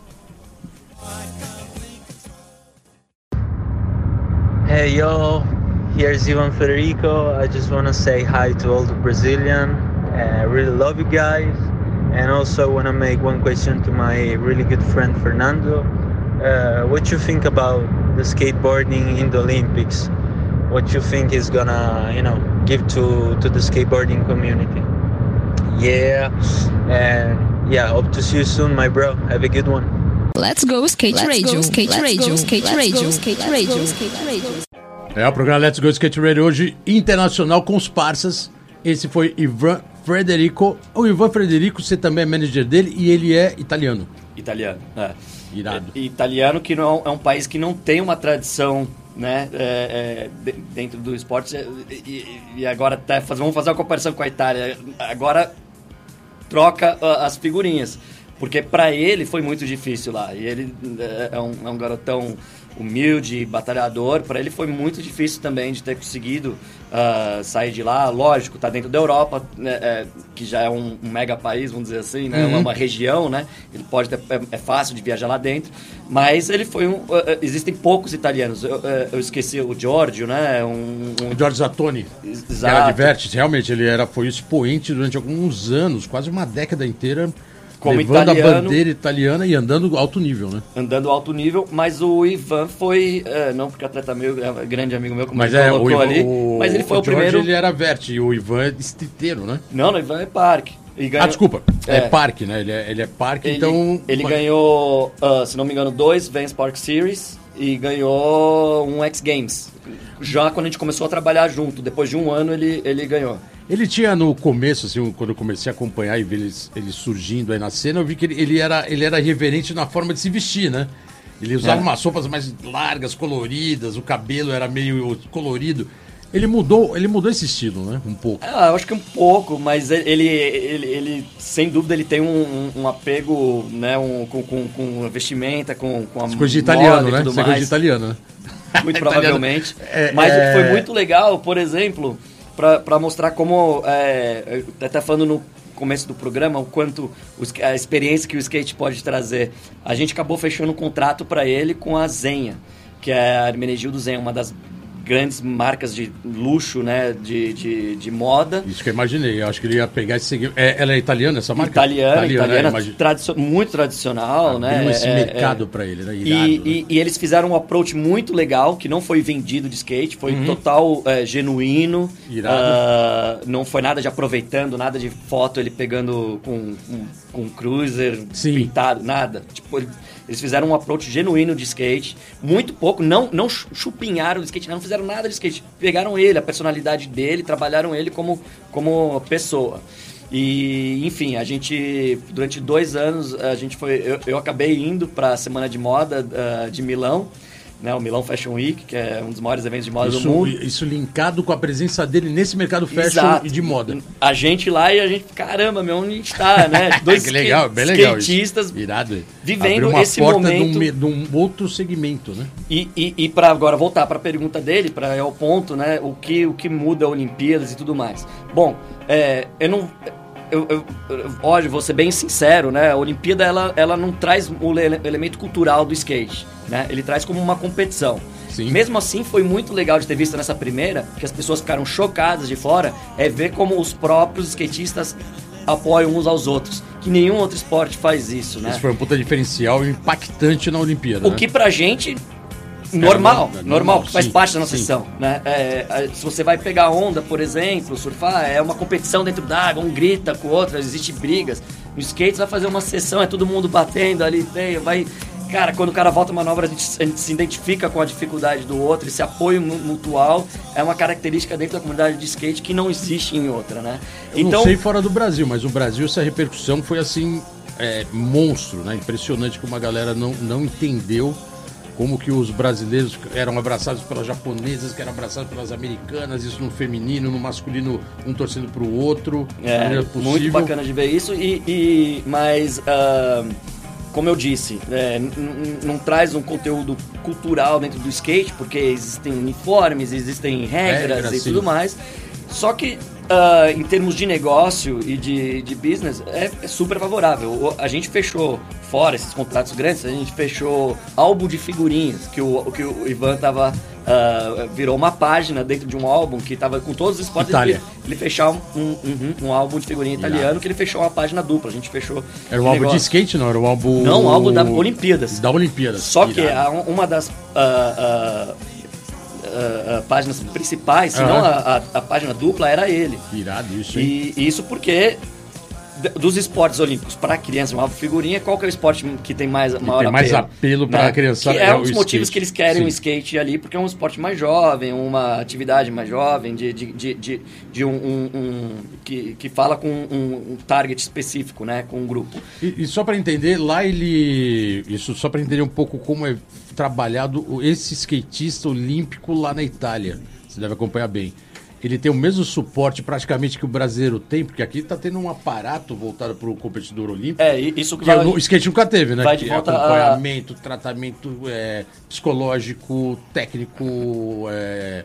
Hey yo, here's Ivan Federico. I just want to say hi to all the Brazilian. Uh, I really love you guys. And also I want to make one question to my really good friend Fernando. Uh, what you think about the skateboarding in the Olympics? What you think is gonna, you know, give to to the skateboarding community? Yeah, and yeah, hope to see you soon, my bro. Have a good one. Let's go skate radio, skate radio, skate radio, skate radio, skate radio. É o programa Let's Go Skate Radio hoje internacional com os parças. Esse foi Ivan Frederico. O Ivan Frederico, você também é manager dele e ele é italiano. Italiano, é. Irado. E- Italiano que não, é um país que não tem uma tradição, né, é, é, de- dentro do esporte. E, e- e agora até faz- vamos fazer uma comparação com a Itália. Agora troca as figurinhas. Porque para ele foi muito difícil lá. E ele é, é um, é um garotão humilde, batalhador. Para ele foi muito difícil também de ter conseguido uh, sair de lá. Lógico, tá dentro da Europa, né, é, que já é um, um, mega país, vamos dizer assim, né? Uhum. Uma região, né? Ele pode ter, é, é, fácil de viajar lá dentro. Mas ele foi um. Uh, existem poucos italianos. Eu, uh, eu, esqueci o Giorgio, né? Um, um... Giorgio Zattoni. Exato. Era de realmente, ele era, foi expoente durante alguns anos, quase uma década inteira como Levando italiano, a bandeira italiana e andando alto nível, né? Andando alto nível, mas o Ivan foi, é, não porque atleta meu, é grande amigo meu, como mas ele é, colocou o Ivan, ali, o, mas ele foi o, o primeiro... ele era vert e o Ivan é estriteiro, né? Não, o Ivan é parque. Ganhou... Ah, desculpa. É, é parque, né? Ele é, ele é parque, ele, então... Ele ganhou, uh, se não me engano, dois Vans Park Series e ganhou um X Games. Já quando a gente começou a trabalhar junto, depois de um ano ele, ele ganhou. Ele tinha no começo, assim, quando eu comecei a acompanhar e ver ele, ele surgindo aí na cena, eu vi que ele, ele, era, ele era reverente na forma de se vestir, né? Ele usava é. umas roupas mais largas, coloridas, o cabelo era meio colorido. Ele mudou, ele mudou esse estilo, né? Um pouco. Ah, eu acho que um pouco, mas ele, ele, ele sem dúvida, ele tem um, um apego, né? Um, com, com, com a vestimenta, com, com a Coisa de italiano, né? Coisa de italiano, né? Muito provavelmente. É, mas é... o que foi muito legal, por exemplo, para mostrar como. É, até falando no começo do programa, o quanto a experiência que o skate pode trazer. A gente acabou fechando um contrato para ele com a Zenha, que é a Hermenegildo Zenha, uma das grandes marcas de luxo, né, de, de, de, moda. Isso que eu imaginei, eu acho que ele ia pegar esse. É, ela é italiana, essa marca? Italiana, italiana, italiana tradicio muito tradicional, ah, né? esse é, mercado é, para ele, né? Irado, e, né? E, e, eles fizeram um approach muito legal, que não foi vendido de skate, foi uhum. total é, genuíno. Irado. Uh, não foi nada de aproveitando, nada de foto ele pegando com, com, com um cruiser Sim. pintado, nada. Tipo, ele, eles fizeram um approach genuíno de skate, muito pouco, não, não chupinharam de skate, não fizeram nada de skate. Pegaram ele, a personalidade dele, trabalharam ele como, como pessoa. E, enfim, a gente, durante dois anos, a gente foi. Eu, eu acabei indo para a Semana de Moda uh, de Milão né, o Milão Fashion Week, que é um dos maiores eventos de moda isso, do mundo. Isso linkado com a presença dele nesse mercado fashion Exato. e de moda. A gente lá e a gente, caramba, meu, onde a gente tá, né? Dois que legal, bem legal skatistas Irado. vivendo uma esse porta momento. De um, de um outro segmento, né? E, e, e para agora voltar para a pergunta dele, para é o ponto, né? O que, o que muda a Olimpíadas e tudo mais. Bom, é, eu não eu, eu, olha, vou ser bem sincero, né? A Olimpíada ela, ela não traz o elemento cultural do skate, né? Ele traz como uma competição. Sim. Mesmo assim, foi muito legal de ter visto nessa primeira, que as pessoas ficaram chocadas de fora, é ver como os próprios skatistas apoiam uns aos outros. Que nenhum outro esporte faz isso, né? Isso foi um puta diferencial impactante na Olimpíada. O né? que pra gente normal, é, normal, faz sim, parte da nossa sim. sessão. Né? É, se você vai pegar onda, por exemplo, surfar, é uma competição dentro d'água, um grita com o outro, existe brigas. No skate, você vai fazer uma sessão, é todo mundo batendo ali, tem, vai. Cara, quando o cara volta a manobra, a gente, a gente, se identifica com a dificuldade do outro, esse apoio mutual é uma característica dentro da comunidade de skate que não existe em outra, né? Eu então, não sei fora do Brasil, mas o Brasil, essa repercussão foi assim, é, monstro, né? Impressionante como a galera não, não entendeu como que os brasileiros eram abraçados pelas japonesas, que eram abraçados pelas americanas, isso no feminino, no masculino, um torcendo para o outro. É, muito bacana de ver isso, e, e mas uh, como eu disse, é, não traz um conteúdo cultural dentro do skate, porque existem uniformes, existem regras Regra, e sim. tudo mais. Só que Uh, em termos de negócio e de, de business, é, é, super favorável. A gente fechou, fora esses contratos grandes, a gente fechou álbum de figurinhas, que o, que o Ivan tava. Uh, virou uma página dentro de um álbum que tava com todos os esportes. Itália. Ele, ele fechar um, um, um, álbum de figurinha italiano que ele fechou uma página dupla. A gente fechou. Era um álbum de skate, não? Era um álbum. Não, um álbum da Olimpíadas. Da Olimpíadas. Só Irado. que a, uma das. Uh, uh, uh, páginas principais, senão uhum. a, a, a, página dupla era ele. Irado isso, hein? E isso porque dos esportes olímpicos para criança, uma figurinha, qual que é o esporte que tem mais maior tem mais apelo, para né? a criança? Que é, é um dos motivos que eles querem Sim. o skate ali, porque é um esporte mais jovem, uma atividade mais jovem, de, de, de, de, de um, um, um, que, que fala com um, um, target específico, né, com um grupo. E, e só para entender, lá ele, isso só para entender um pouco como é trabalhado esse skatista olímpico lá na Itália, você deve acompanhar bem ele tem o mesmo suporte praticamente que o brasileiro tem, porque aqui está tendo um aparato voltado para o competidor olímpico. É, isso que, que vai, o skate nunca teve, né? Vai de que volta acompanhamento, a... tratamento é, psicológico, técnico, é,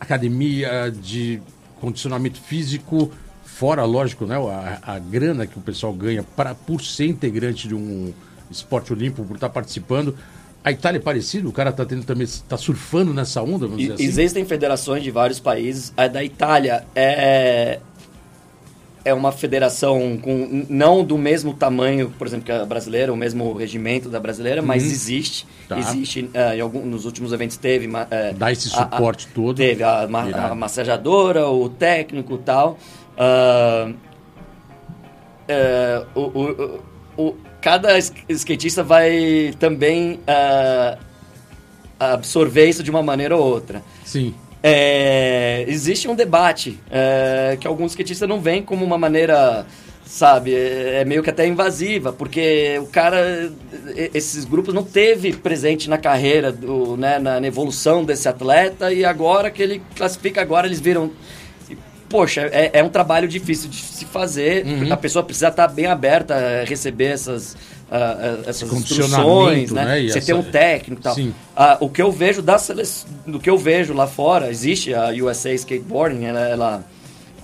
academia de condicionamento físico, fora, lógico, né, a, a grana que o pessoal ganha pra, por ser integrante de um esporte olímpico, por estar participando. A Itália é parecido? O cara está tendo também está surfando nessa onda, vamos dizer assim? Existem federações de vários países. A da Itália é é uma federação com não do mesmo tamanho, por exemplo, que a brasileira, o mesmo regimento da brasileira, uhum. mas existe. Tá. Existe, uh, em algum, nos últimos eventos teve... Uh, Dá esse suporte a, a, todo. Teve a, a, massajadora, o técnico e tal. Uh, o, o, o, cada skatista vai também absorver isso de uma maneira ou outra. Sim. É, existe um debate é, que alguns skatistas não veem como uma maneira, sabe, é, é meio que até invasiva, porque o cara, esses grupos não teve presente na carreira, do, né, na, na evolução desse atleta e agora que ele classifica, agora eles viram poxa, é, é, um trabalho difícil de se fazer. Uhum. A pessoa precisa estar bem aberta a receber essas, uh, essas instruções, né? né? Você essa... tem um técnico e tal. Uh, o que eu vejo da seleção, do que eu vejo lá fora, existe a USA Skateboarding, ela, ela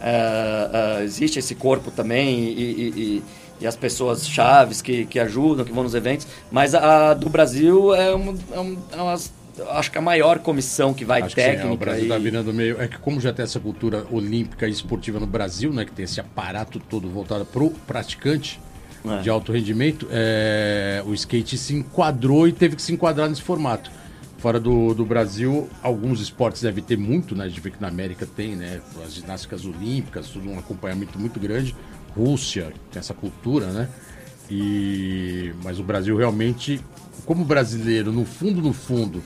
uh, existe esse corpo também e, e, e, e, as pessoas chaves que, que ajudam, que vão nos eventos, mas a, a do Brasil é, um, é, um, é umas acho que a maior comissão que vai acho técnica. Que sim, é, o Brasil está virando meio. É que como já tem essa cultura olímpica e esportiva no Brasil, né? Que tem esse aparato todo voltado para o praticante, é. de alto rendimento, é, o skate se enquadrou e teve que se enquadrar nesse formato. Fora do, do Brasil, alguns esportes devem ter muito, né? A gente vê que na América tem, né? As ginásticas olímpicas, tudo um acompanhamento muito grande. Rússia tem essa cultura, né? E... Mas o Brasil realmente, como brasileiro, no fundo, no fundo,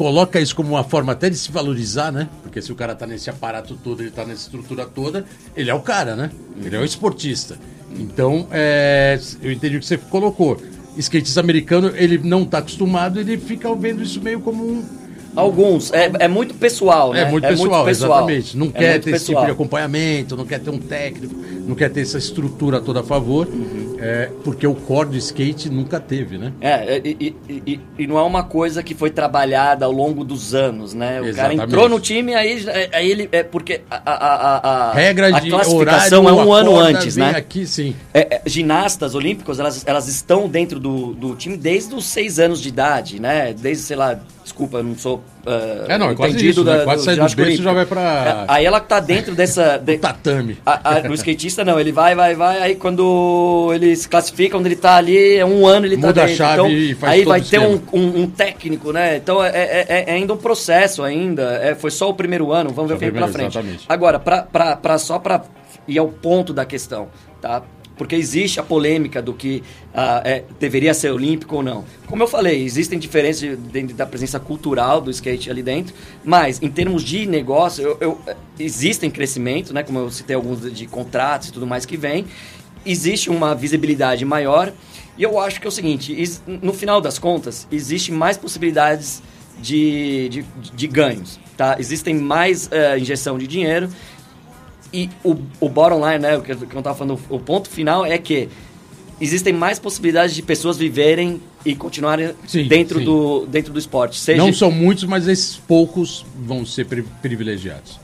coloca isso como uma forma até de se valorizar, né? Porque se o cara tá nesse aparato todo, ele tá nessa estrutura toda, ele é o cara, né? Ele é o esportista. Então, é, eu entendi o que você colocou. Skatista americano, ele não está acostumado, ele fica vendo isso meio como um. Alguns. É, é muito pessoal, é né? É muito, é pessoal, muito pessoal, exatamente. Não é quer ter pessoal. esse tipo de acompanhamento, não quer ter um técnico, não quer ter essa estrutura toda a favor. Uhum. É, porque o core do skate nunca teve, né? É, e, e, e, e, não é uma coisa que foi trabalhada ao longo dos anos, né? O Exatamente. cara entrou no time, aí, aí ele. É porque a, a, a, a Regra a de classificação horário, é um ano antes, né? Aqui, sim. É, é, ginastas olímpicos, elas, elas estão dentro do, do time desde os seis anos de idade, né? Desde, sei lá, desculpa, eu não sou Uh, é, não, é quase isso, da, né? quase do berço já vai pra... É, aí ela tá dentro dessa... De... Tatame. A, a, o skatista não, ele vai, vai, vai, aí quando ele se classifica, onde ele tá ali, é um ano ele Muda tá dentro. a chave então, e faz Aí vai ter um, um, um, técnico, né? Então é, é, é, é, ainda um processo ainda, é, foi só o primeiro ano, vamos ver o que vem pra frente. Exatamente. Agora, pra, pra, pra, só pra ir ao ponto da questão, tá? Porque existe a polêmica do que uh, é, deveria ser olímpico ou não. Como eu falei, existem diferenças dentro da presença cultural do skate ali dentro, mas em termos de negócio, eu, eu, existem crescimento, né, como eu citei alguns de, de contratos e tudo mais que vem, existe uma visibilidade maior, e eu acho que é o seguinte, no final das contas, existe mais possibilidades de, de, de ganhos, tá? Existem mais uh, injeção de dinheiro, e o, o bottom line, né, o que eu estava falando, o ponto final é que existem mais possibilidades de pessoas viverem e continuarem sim, dentro, sim. Do, dentro do esporte. Seja... Não são muitos, mas esses poucos vão ser privilegiados.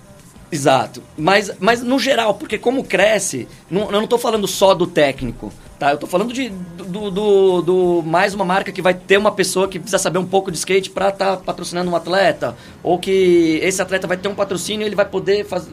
Exato. Mas, mas no geral, porque como cresce, não, eu não estou falando só do técnico, tá? Eu estou falando de, do, do, do, mais uma marca que vai ter uma pessoa que precisa saber um pouco de skate para estar tá patrocinando um atleta, ou que esse atleta vai ter um patrocínio e ele vai poder fazer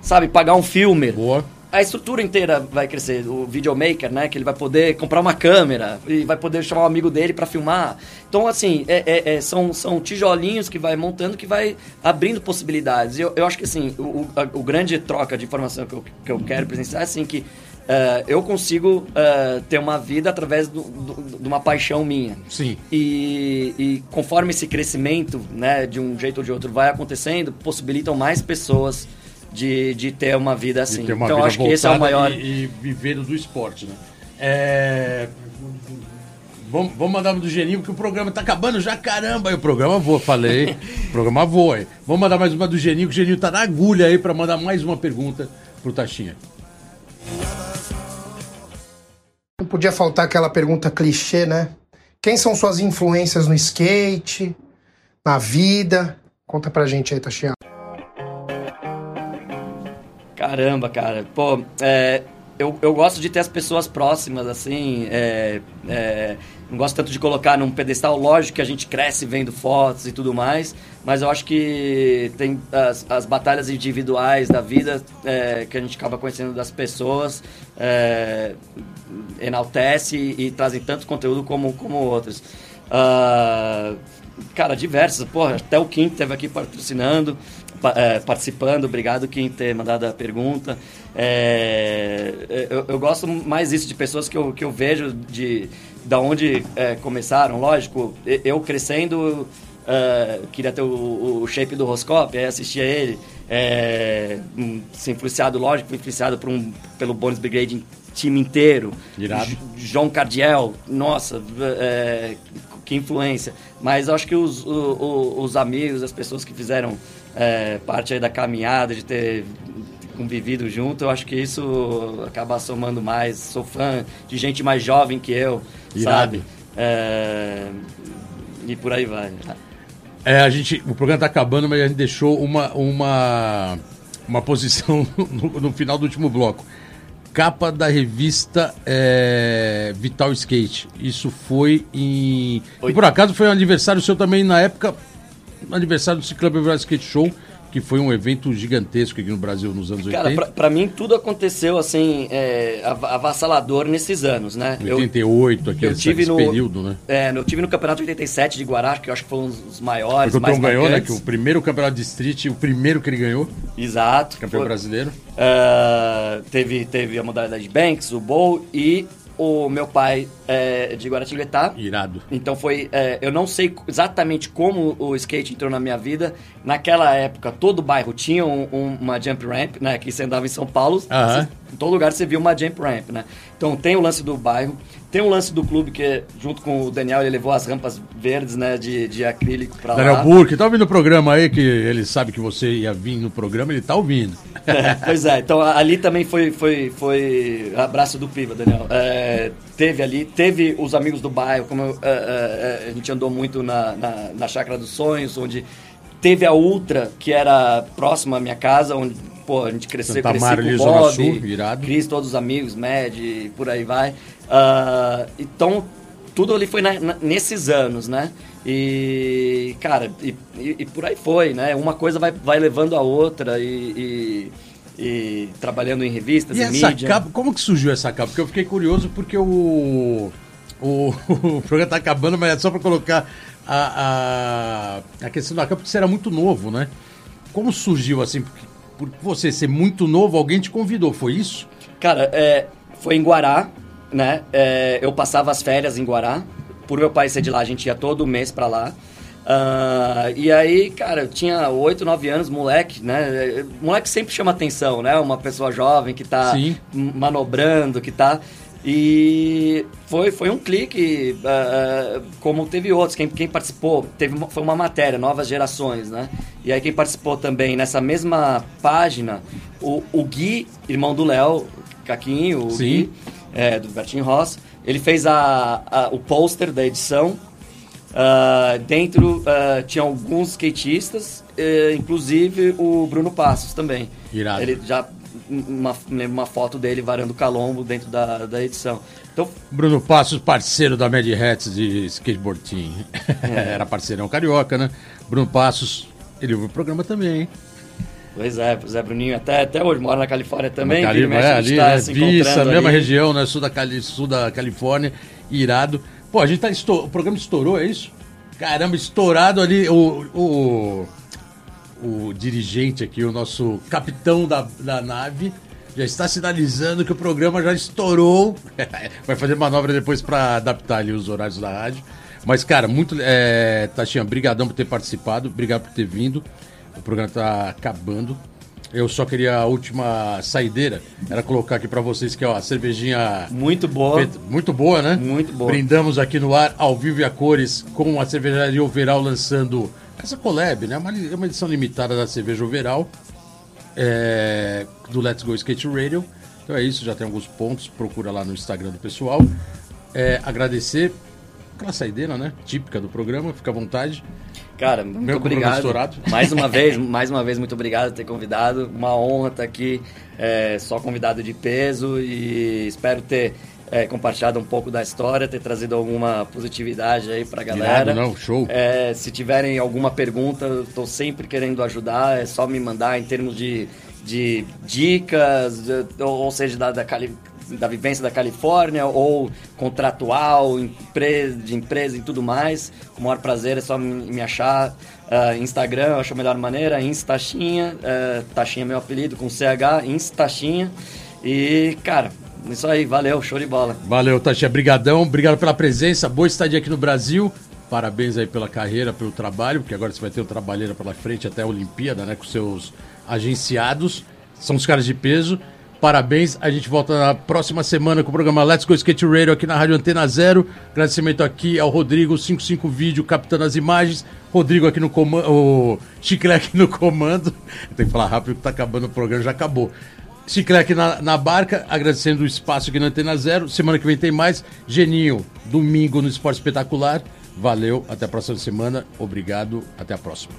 sabe, pagar um filme. Boa. A estrutura inteira vai crescer. O videomaker, né? Que ele vai poder comprar uma câmera e vai poder chamar um amigo dele para filmar. Então, assim, é, é, é, são, são tijolinhos que vai montando que vai abrindo possibilidades. Eu, eu acho que, assim, o, a, o grande troca de informação que eu, que eu quero presenciar é, assim, que Uh, eu consigo uh, ter uma vida através do, do, de uma paixão minha. Sim. E, e, conforme esse crescimento, né, de um jeito ou de outro, vai acontecendo, possibilitam mais pessoas de, de ter uma vida assim. Uma então vida acho que esse é o maior. E, e viver do esporte, né? É... Vamos, vamos mandar uma do Geninho, porque o programa tá acabando já, caramba. Aí o programa voa, falei. o programa voa. aí. Vamos mandar mais uma do Geninho, que o Geninho tá na agulha aí pra mandar mais uma pergunta pro Taxinha. Não podia faltar aquela pergunta clichê, né? Quem são suas influências no skate, na vida? Conta pra gente aí, Tachiano. Caramba, cara. Pô, é, eu, eu gosto de ter as pessoas próximas, assim. é, é, não gosto tanto de colocar num pedestal. Lógico que a gente cresce vendo fotos e tudo mais, mas eu acho que tem as, as batalhas individuais da vida é, que a gente acaba conhecendo das pessoas. é, enaltece e, e trazem tanto conteúdo como, como outros. Ah, cara, diversos. Porra, até o Kim esteve aqui patrocinando, pa- é, participando. Obrigado, Kim, ter mandado a pergunta. É, eu, eu gosto mais disso, de pessoas que eu, que eu vejo de da onde é, começaram. Lógico, eu crescendo, é, queria ter o, o shape do Roscope, aí assistia ele. É, hum, influenciado, lógico, influenciado por um, pelo Bones Brigade time inteiro. Irado. João Cardiel, nossa, é, que influência. Mas acho que os, o- o- os amigos, as pessoas que fizeram é, parte aí da caminhada, de ter convivido junto, eu acho que isso acaba somando mais. Sou fã de gente mais jovem que eu, Irado. sabe? É, e por aí vai. É, a gente, o programa tá acabando, mas a gente deixou uma, uma, uma posição no, no final do último bloco. Capa da revista é, Vital Skate. Isso foi em. E Oi. por acaso foi um aniversário seu também na época. Aniversário do Ciclub Vital Skate Show, que foi um evento gigantesco aqui no Brasil nos anos Cara, 80. pra, pra mim tudo aconteceu assim, é, av- avassalador nesses anos, né? Eu- 88, aqui, eu tive esse no- período, né? É, eu tive no campeonato 87 de Guará, que eu acho que foi um dos maiores, Porque o Tom ganhou, né? Que o primeiro campeonato de street, o primeiro que ele ganhou, Exato. campeão Foi- brasileiro. Ah, teve, teve a modalidade de Banks, o Bowl e o meu pai é, de Guaratinguetá. Irado. Então foi. é, eu não sei exatamente como o skate entrou na minha vida. Naquela época, todo bairro tinha um- um- uma jump ramp, né? Que você andava em São Paulo. Aham. você- em todo lugar você via uma jump ramp, né? Então tem o lance do bairro, tem o lance do clube, que junto com o Daniel, ele levou as rampas verdes, né? De, de acrílico pra Daniel lá. Burke, tá ouvindo o programa aí, que ele sabe que você ia vir no programa, ele tá ouvindo. pois é, então ali também foi, foi, foi abraço do Piva, Daniel. É, teve ali, teve os amigos do bairro, como eu, é, é, é, a gente andou muito na, na, na Chácara dos Sonhos, onde teve a Ultra, que era próxima à minha casa, onde pô, a gente cresceu, Santa cresci Amaro, com o Bob, Sul. Cris, todos os amigos, Mad, e por aí vai. Ah, então, tudo ali foi na- na- nesses anos, né? E, cara, e, e- e por aí foi, né? Uma coisa vai, vai levando a outra e, e- trabalhando em revistas E e, essa mídia. capa, como que surgiu essa capa? Porque eu fiquei curioso porque o. O, o programa tá acabando, mas é só pra colocar a, a, a questão da capa, porque você era muito novo, né? Como surgiu assim? Porque, por você ser muito novo, alguém te convidou, foi isso? Cara, é, foi em Guará, né? É, eu passava as férias em Guará. Por meu pai ser de lá, a gente ia todo mês pra lá. Ah, e aí, cara, eu tinha 8, 9 anos, moleque, né? Moleque sempre chama atenção, né? Uma pessoa jovem que tá Sim. manobrando, que tá. E foi, foi um clique, ah, como teve outros. Quem, quem participou, teve uma- foi uma matéria, Novas Gerações, né? E aí quem participou também nessa mesma página, o, o Gui, irmão do Léo, Caquinho, o Sim. Gui, é, do Bertinho Ross, ele fez a, a- o pôster da edição. Ah, dentro ah, tinha alguns skatistas, eh, inclusive o Bruno Passos também. Irado. Ele já uma, uma foto dele varando o calombo dentro da, da edição. Então, Bruno Passos, parceiro da Mad Hats de skateboard team. Era parceirão carioca, né? Bruno Passos, ele ouviu o programa também, hein? Pois é, pois é, Bruninho, até, até hoje mora na Califórnia também. Cali- vira e mexe, é, ali, tá né? Vista, mesma região, né? Sul da, Cali, sul da Califórnia, irado. Pô, a gente tá. O programa estourou, é isso? Caramba, estourado ali. O, o, o dirigente aqui, o nosso capitão da, da nave, já está sinalizando que o programa já estourou. Vai fazer manobra depois para adaptar ali os horários da rádio. Mas, cara, muito. É, Tachinha, brigadão por ter participado, obrigado por ter vindo. O programa tá acabando. Eu só queria a última saideira, era colocar aqui para vocês que ó, a cervejinha Muito boa. muito boa, né? Muito boa. Brindamos aqui no ar, ao vivo e a cores, com a cervejaria Overal lançando essa collab, né? Uma, li- uma edição limitada da cerveja Overal, é, do Let's Go Skate Radio. Então é isso, já tem alguns pontos, procura lá no Instagram do pessoal. É, agradecer aquela saideira, né? Típica do programa, fica à vontade. Cara, muito Meu obrigado. Mais uma vez, mais uma vez, muito obrigado por ter convidado. Uma honra estar aqui, é, só convidado de peso e espero ter é, compartilhado um pouco da história, ter trazido alguma positividade aí pra galera. Irado, não, show. É, se tiverem alguma pergunta, eu tô sempre querendo ajudar, é só me mandar em termos de, de dicas, ou, ou seja, da, da, da vivência da Califórnia, ou contratual, empresa, de empresa e tudo mais. Com o maior prazer, é só me, achar. ah, Instagram, eu acho a melhor maneira, Instachinha, eh, Taxinha é meu apelido, com CH, Instachinha. E, cara, isso aí, valeu, show de bola. Valeu, Tachia. Brigadão. Obrigado pela presença. Boa estadia aqui no Brasil. Parabéns aí pela carreira, pelo trabalho, porque agora você vai ter um trabalheira pela frente até a Olimpíada, né? Com seus agenciados. São os caras de peso. Parabéns. A gente volta na próxima semana com o programa Let's Go Skate Radio aqui na Rádio Antena Zero. Agradecimento aqui ao Rodrigo 55 Vídeo, captando as imagens. Rodrigo aqui no comando. O Chiclete aqui no comando. Tem que falar rápido que tá acabando o programa, já acabou. Chiclete na, na barca, agradecendo o espaço aqui na Antena Zero. Semana que vem tem mais. Geninho, domingo no Esporte Espetacular. Valeu, até a próxima semana. Obrigado, até a próxima.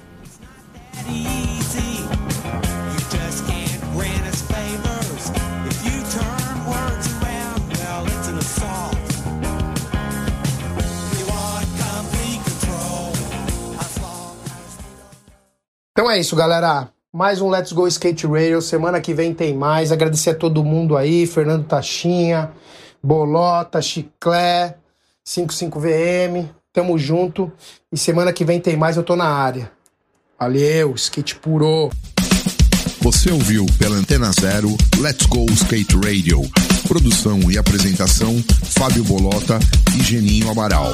Então é isso, galera. Mais um Let's Go Skate Radio. Semana que vem tem mais. Agradecer a todo mundo aí. Fernando Tachinha, Bolota, Chiclé, 55VM. Tamo junto. E semana que vem tem mais. Eu tô na área. Valeu, skate puro. Você ouviu pela Antena Zero Let's Go Skate Radio. Produção e apresentação: Fábio Bolota e Geninho Amaral.